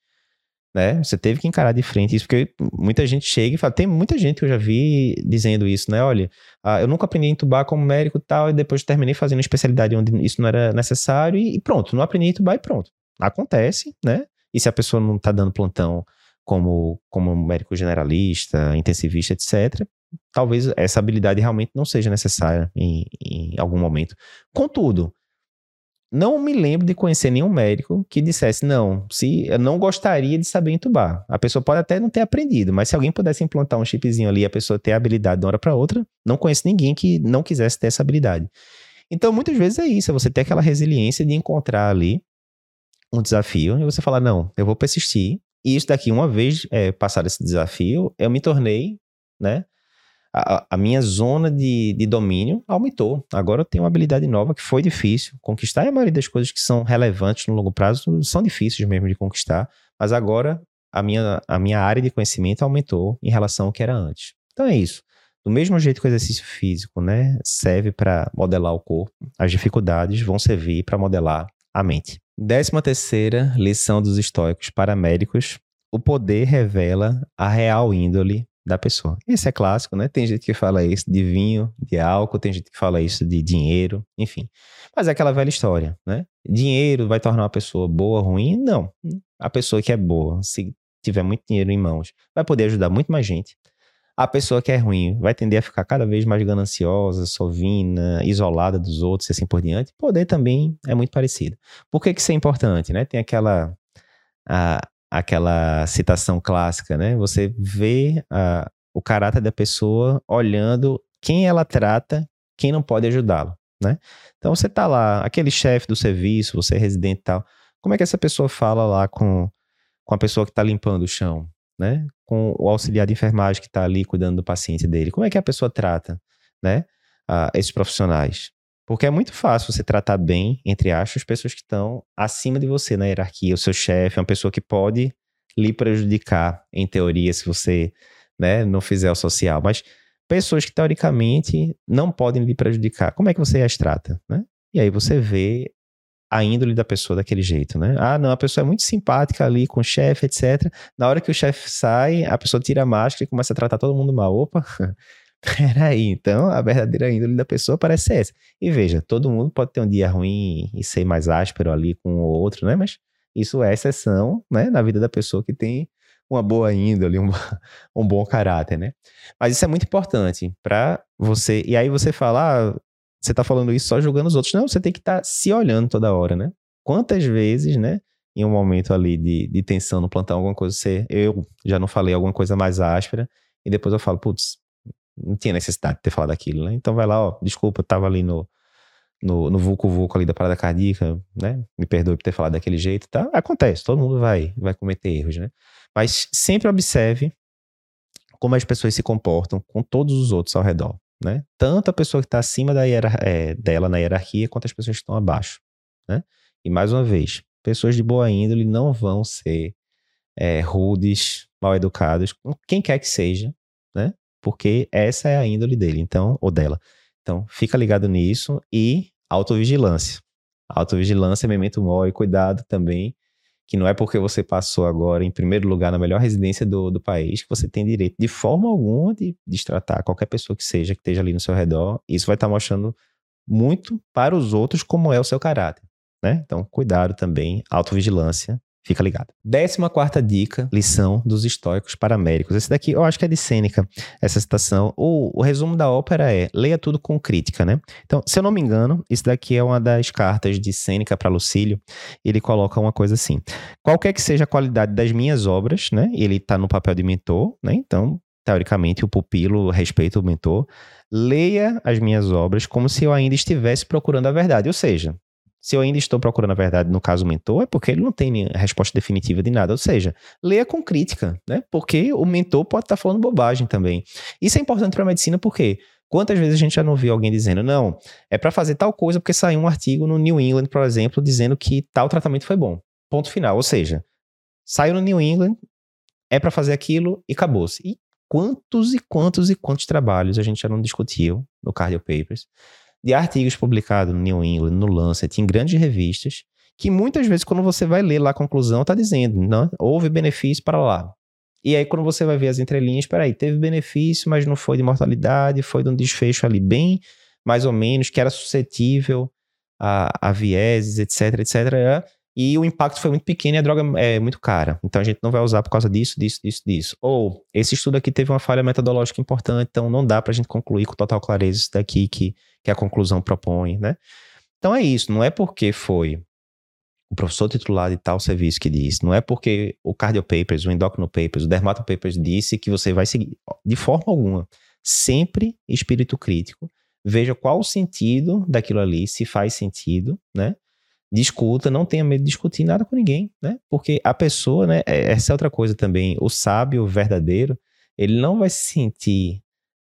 né? Você teve que encarar de frente isso, porque muita gente chega e fala, tem muita gente que eu já vi dizendo isso, né? Olha, ah, eu nunca aprendi a entubar como médico e tal, e depois terminei fazendo especialidade onde isso não era necessário e, pronto, não aprendi a entubar e pronto. Acontece, né? E se a pessoa não tá dando plantão como, como médico generalista, intensivista, etc., talvez essa habilidade realmente não seja necessária em, em algum momento. Contudo, não me lembro de conhecer nenhum médico que dissesse, não, se eu não gostaria de saber entubar. A pessoa pode até não ter aprendido, mas se alguém pudesse implantar um chipzinho ali e a pessoa ter a habilidade de uma hora para outra, não conheço ninguém que não quisesse ter essa habilidade. Então, muitas vezes é isso, é você ter aquela resiliência de encontrar ali um desafio e você falar, não, eu vou persistir. E isso daqui, uma vez é, passado esse desafio, eu me tornei, né, a, a minha zona de, de domínio aumentou. Agora eu tenho uma habilidade nova que foi difícil conquistar, e a maioria das coisas que são relevantes no longo prazo são difíceis mesmo de conquistar, mas agora a minha, a minha área de conhecimento aumentou em relação ao que era antes. Então é isso. Do mesmo jeito que o exercício físico né, serve para modelar o corpo, as dificuldades vão servir para modelar a mente. Décima terceira lição dos estoicos para médicos: o poder revela a real índole da pessoa. Esse é clássico, né? Tem gente que fala isso de vinho, de álcool, tem gente que fala isso de dinheiro, enfim. Mas é aquela velha história, né? Dinheiro vai tornar uma pessoa boa, ruim? Não. A pessoa que é boa, se tiver muito dinheiro em mãos, vai poder ajudar muito mais gente. A pessoa que é ruim vai tender a ficar cada vez mais gananciosa, sovina, isolada dos outros e assim por diante. Poder também é muito parecido. Por que, que isso é importante, né? Tem aquela a, aquela citação clássica, né? Você vê a, o caráter da pessoa olhando quem ela trata, quem não pode ajudá-lo, né? Então você tá lá, aquele chefe do serviço, você é residente e tal, como é que essa pessoa fala lá com, com a pessoa que está limpando o chão, né? Com o auxiliar de enfermagem que está ali cuidando do paciente dele, como é que a pessoa trata, né? Esses profissionais? Porque é muito fácil você tratar bem, entre aspas, as pessoas que estão acima de você na hierarquia. O seu chefe é uma pessoa que pode lhe prejudicar, em teoria, se você né, não fizer o social. Mas pessoas que, teoricamente, não podem lhe prejudicar, como é que você as trata? Né? E aí você vê a índole da pessoa daquele jeito, né? Ah, não, a pessoa é muito simpática ali com o chefe, etc. Na hora que o chefe sai, a pessoa tira a máscara e começa a tratar todo mundo mal. Opa, Peraí, então a verdadeira índole da pessoa parece essa. E veja, todo mundo pode ter um dia ruim e ser mais áspero ali com o outro, né? Mas isso é exceção, né? Na vida da pessoa que tem uma boa índole, um, um bom caráter, né? Mas isso é muito importante para você. E aí você fala, ah, você tá falando isso só julgando os outros. Não, você tem que estar tá se olhando toda hora, né? Quantas vezes, né? Em um momento ali de, de tensão no plantão, alguma coisa, você, eu já não falei alguma coisa mais áspera, e depois eu falo, putz, não tinha necessidade de ter falado aquilo, né? Então vai lá, ó, desculpa, eu tava ali no, no, no vulco vulco ali da parada cardíaca, né? Me perdoe por ter falado daquele jeito, tá? Acontece, todo mundo vai, vai cometer erros, né? Mas sempre observe como as pessoas se comportam com todos os outros ao redor, né? Tanto a pessoa que está acima da é, dela na hierarquia, quanto as pessoas que estão abaixo, né? E mais uma vez, pessoas de boa índole não vão ser é, rudes, mal educadas, quem quer que seja? Porque essa é a índole dele, então, ou dela. Então, fica ligado nisso e autovigilância. Autovigilância, memento mori, cuidado também, que não é porque você passou agora em primeiro lugar na melhor residência do, do país que você tem direito de forma alguma de destratar qualquer pessoa que seja, que esteja ali no seu redor. Isso vai estar mostrando muito para os outros como é o seu caráter, né? Então, cuidado também, autovigilância Fica ligado. Décima quarta dica, lição dos estoicos paraméricos. Esse daqui eu acho que é de Sêneca, essa citação. O, o resumo da ópera é, leia tudo com crítica, né? Então, se eu não me engano, isso daqui é uma das cartas de Sêneca para Lucílio. Ele coloca uma coisa assim, qualquer que seja a qualidade das minhas obras, né? Ele está no papel de mentor, né? Então, teoricamente, o pupilo respeita o mentor. Leia as minhas obras como se eu ainda estivesse procurando a verdade. Ou seja, se eu ainda estou procurando a verdade no caso mentor, é porque ele não tem resposta definitiva de nada. Ou seja, leia com crítica, né? Porque o mentor pode estar falando bobagem também. Isso é importante para a medicina porque quantas vezes a gente já não viu alguém dizendo, não, é para fazer tal coisa porque saiu um artigo no New England, por exemplo, dizendo que tal tratamento foi bom. Ponto final. Ou seja, saiu no New England, é para fazer aquilo e acabou-se. E quantos e quantos e quantos trabalhos a gente já não discutiu no Cardio Papers de artigos publicados no New England, no Lancet, em grandes revistas, que muitas vezes, quando você vai ler lá a conclusão, está dizendo, não, houve benefício para lá. E aí, quando você vai ver as entrelinhas, peraí, teve benefício, mas não foi de mortalidade, foi de um desfecho ali bem, mais ou menos, que era suscetível a, a vieses, etc, etc. E o impacto foi muito pequeno e a droga é muito cara. Então a gente não vai usar por causa disso, disso, disso, disso. Ou esse estudo aqui teve uma falha metodológica importante, então não dá para a gente concluir com total clareza isso daqui que que a conclusão propõe, né? Então é isso, não é porque foi o professor titular de tal serviço que disse, não é porque o Cardio Papers, o Endocrino Papers, o Dermato Papers disse que você vai seguir, de forma alguma. Sempre espírito crítico, veja qual o sentido daquilo ali, se faz sentido, né? Discuta, não tenha medo de discutir nada com ninguém, né? Porque a pessoa, né? É, essa é outra coisa também. O sábio verdadeiro, ele não vai se sentir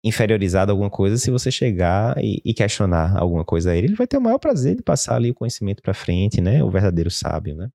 inferiorizado alguma coisa, se você chegar e, e, questionar alguma coisa a ele, ele vai ter o maior prazer de passar ali o conhecimento para frente, né? O verdadeiro sábio, né?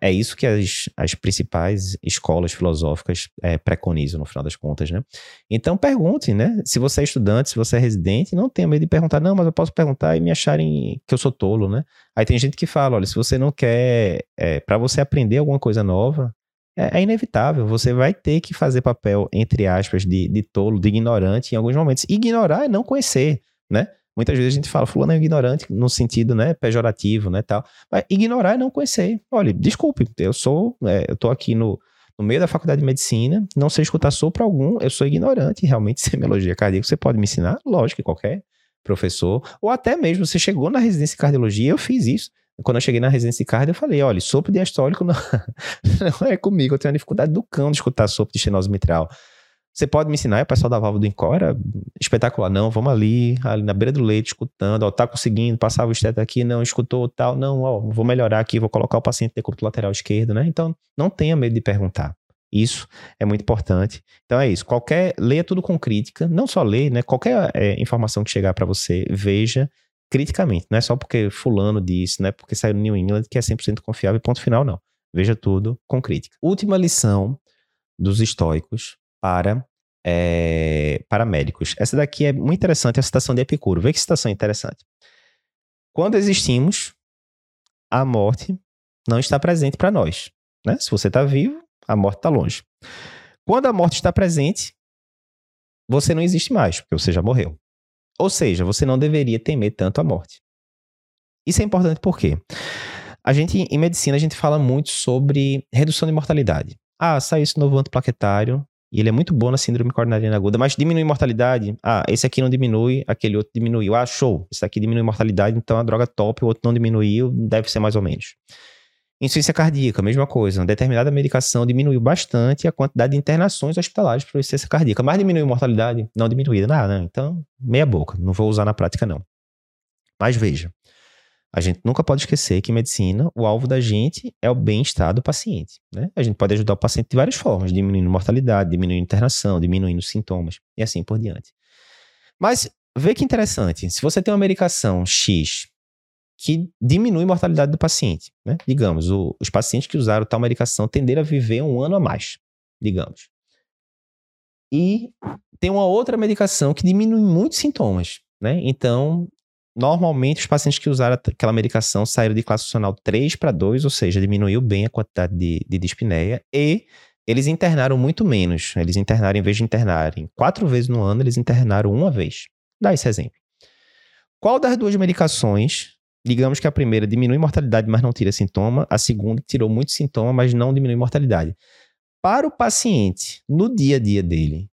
É, é isso que as, as principais escolas filosóficas é, preconizam, no final das contas, né? Então, pergunte, né? Se você é estudante, se você é residente, não tenha medo de perguntar. Não, mas eu posso perguntar e me acharem que eu sou tolo, né? Aí tem gente que fala, olha, se você não quer... É, para você aprender alguma coisa nova, é, é, inevitável. Você vai ter que fazer papel, entre aspas, de, de tolo, de ignorante em alguns momentos. Ignorar é não conhecer, né? Muitas vezes a gente fala, fulano é ignorante no sentido, né, pejorativo, né, tal. Mas ignorar é não conhecer. Olha, desculpe, eu sou, é, eu tô aqui no, no meio da faculdade de medicina, não sei escutar sopro algum, eu sou ignorante, realmente, semiologia cardíaca, você pode me ensinar? Lógico que qualquer professor, ou até mesmo você chegou na residência de cardiologia, eu fiz isso. Quando eu cheguei na residência de cardio, eu falei, olha, sopro diastólico não, não é comigo, eu tenho uma dificuldade do cão de escutar sopro de estenose mitral. Você pode me ensinar, o pessoal da válvula do Incor era espetacular. Não, vamos ali, ali na beira do leite, escutando, ó, tá conseguindo, passava o esteto aqui, não, escutou tal, não, ó, vou melhorar aqui, vou colocar o paciente decúbito lateral esquerdo, né? Então, não tenha medo de perguntar. Isso é muito importante. Então é isso. Qualquer leia tudo com crítica, não só leia, né? Qualquer é, informação que chegar para você, veja criticamente. Não é só porque fulano disse, não é porque saiu no New England que é 100% confiável, ponto final, não. Veja tudo com crítica. Última lição dos estoicos para, é, para médicos. Essa daqui é muito interessante, é a citação de Epicuro. Vê que citação interessante. Quando existimos, a morte não está presente para nós. Né? Se você está vivo, a morte está longe. Quando a morte está presente, você não existe mais, porque você já morreu. Ou seja, você não deveria temer tanto a morte. Isso é importante porque a gente, em medicina, a gente fala muito sobre redução de mortalidade. Ah, saiu esse novo antiplaquetário e ele é muito bom na síndrome coronariana aguda, mas diminui mortalidade. Ah, esse aqui não diminui, aquele outro diminuiu. Ah, show, esse aqui diminui mortalidade, então a droga top, o outro não diminuiu, deve ser mais ou menos. Insuficiência cardíaca, mesma coisa. Uma determinada medicação diminuiu bastante a quantidade de internações hospitalares por insuficiência cardíaca, mas diminuiu mortalidade? Não diminuída, nada. Né? Então, meia boca. Não vou usar na prática, não. Mas veja, a gente nunca pode esquecer que medicina, o alvo da gente é o bem-estar do paciente. Né? A gente pode ajudar o paciente de várias formas, diminuindo mortalidade, diminuindo internação, diminuindo sintomas e assim por diante. Mas vê que interessante, se você tem uma medicação X que diminui a mortalidade do paciente. Né? Digamos, o, os pacientes que usaram tal medicação tenderam a viver um ano a mais, digamos. E tem uma outra medicação que diminui muitos sintomas. Né? Então, normalmente, os pacientes que usaram aquela medicação saíram de classe funcional 3 para 2, ou seja, diminuiu bem a quantidade de, de dispneia e eles internaram muito menos. Eles internaram, em vez de internarem quatro vezes no ano, eles internaram uma vez. Dá esse exemplo. Qual das duas medicações Digamos que a primeira diminui mortalidade, mas não tira sintoma. A segunda tirou muito sintoma, mas não diminui mortalidade. Para o paciente, no dia a dia dele,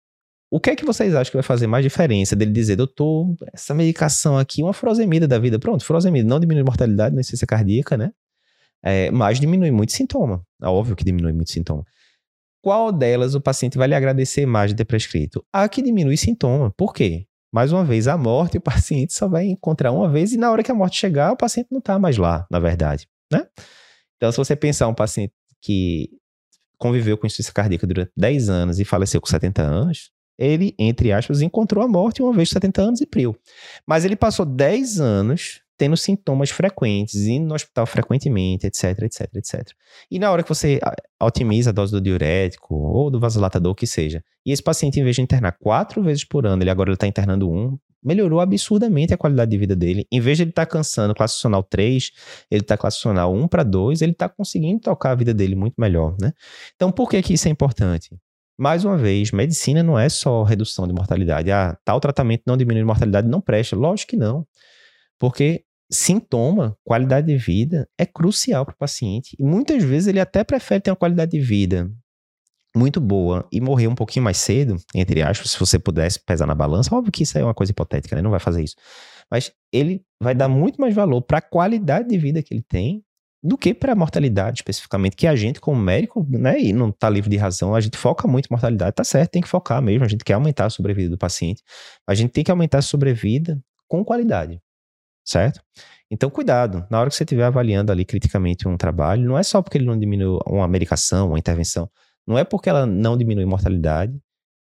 o que é que vocês acham que vai fazer mais diferença dele dizer, doutor, essa medicação aqui, uma furosemida da vida. Pronto, furosemida não diminui mortalidade, não insuficiência cardíaca, né? É, mas diminui muito sintoma. É óbvio que diminui muito sintoma. Qual delas o paciente vai lhe agradecer mais de ter prescrito? A que diminui sintoma. Por quê? mais uma vez, a morte o paciente só vai encontrar uma vez e na hora que a morte chegar, o paciente não está mais lá, na verdade, né? Então, se você pensar um paciente que conviveu com insuficiência cardíaca durante 10 anos e faleceu com 70 anos, ele, entre aspas, encontrou a morte uma vez de 70 anos e priu. Mas ele passou 10 anos tendo sintomas frequentes, indo no hospital frequentemente, etc, etc, etc. E na hora que você otimiza a dose do diurético ou do vasodilatador, que seja, e esse paciente, em vez de internar quatro vezes por ano, ele agora está internando um, melhorou absurdamente a qualidade de vida dele. Em vez de ele estar tá cansando classacional 3, ele está classacional 1 para 2, ele está conseguindo tocar a vida dele muito melhor, né? Então, por que, que isso é importante? Mais uma vez, medicina não é só redução de mortalidade. Ah, tal tratamento não diminui a mortalidade, não presta. Lógico que não. Porque sintoma, qualidade de vida, é crucial para o paciente. E muitas vezes ele até prefere ter uma qualidade de vida muito boa e morrer um pouquinho mais cedo, entre aspas, se você pudesse pesar na balança. Óbvio que isso é uma coisa hipotética, né? Não vai fazer isso. Mas ele vai dar muito mais valor para a qualidade de vida que ele tem do que para a mortalidade especificamente, que a gente como médico, né, e não está livre de razão, a gente foca muito em mortalidade, tá certo, tem que focar mesmo, a gente quer aumentar a sobrevida do paciente, a gente tem que aumentar a sobrevida com qualidade certo? Então, cuidado, na hora que você estiver avaliando ali criticamente um trabalho, não é só porque ele não diminui uma medicação, uma intervenção, não é porque ela não diminui mortalidade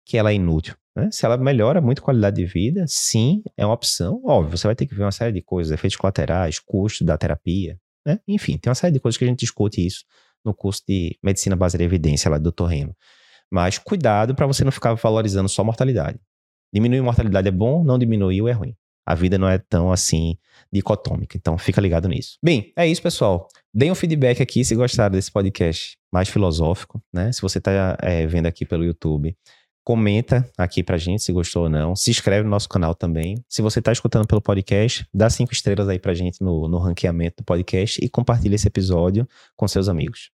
que ela é inútil. Né? Se ela melhora muito a qualidade de vida, sim, é uma opção. Óbvio, você vai ter que ver uma série de coisas, efeitos colaterais, custo da terapia, né? Enfim, tem uma série de coisas que a gente discute isso no curso de Medicina Baseada em Evidência lá do Dr. Remo. Mas cuidado para você não ficar valorizando só mortalidade. Diminuir mortalidade é bom, não diminuir é ruim a vida não é tão assim dicotômica. Então fica ligado nisso. Bem, é isso, pessoal. Deem um feedback aqui se gostaram desse podcast mais filosófico, né? Se você está é, vendo aqui pelo YouTube, comenta aqui pra gente se gostou ou não. Se inscreve no nosso canal também. Se você está escutando pelo podcast, dá cinco estrelas aí pra gente no, no ranqueamento do podcast e compartilha esse episódio com seus amigos.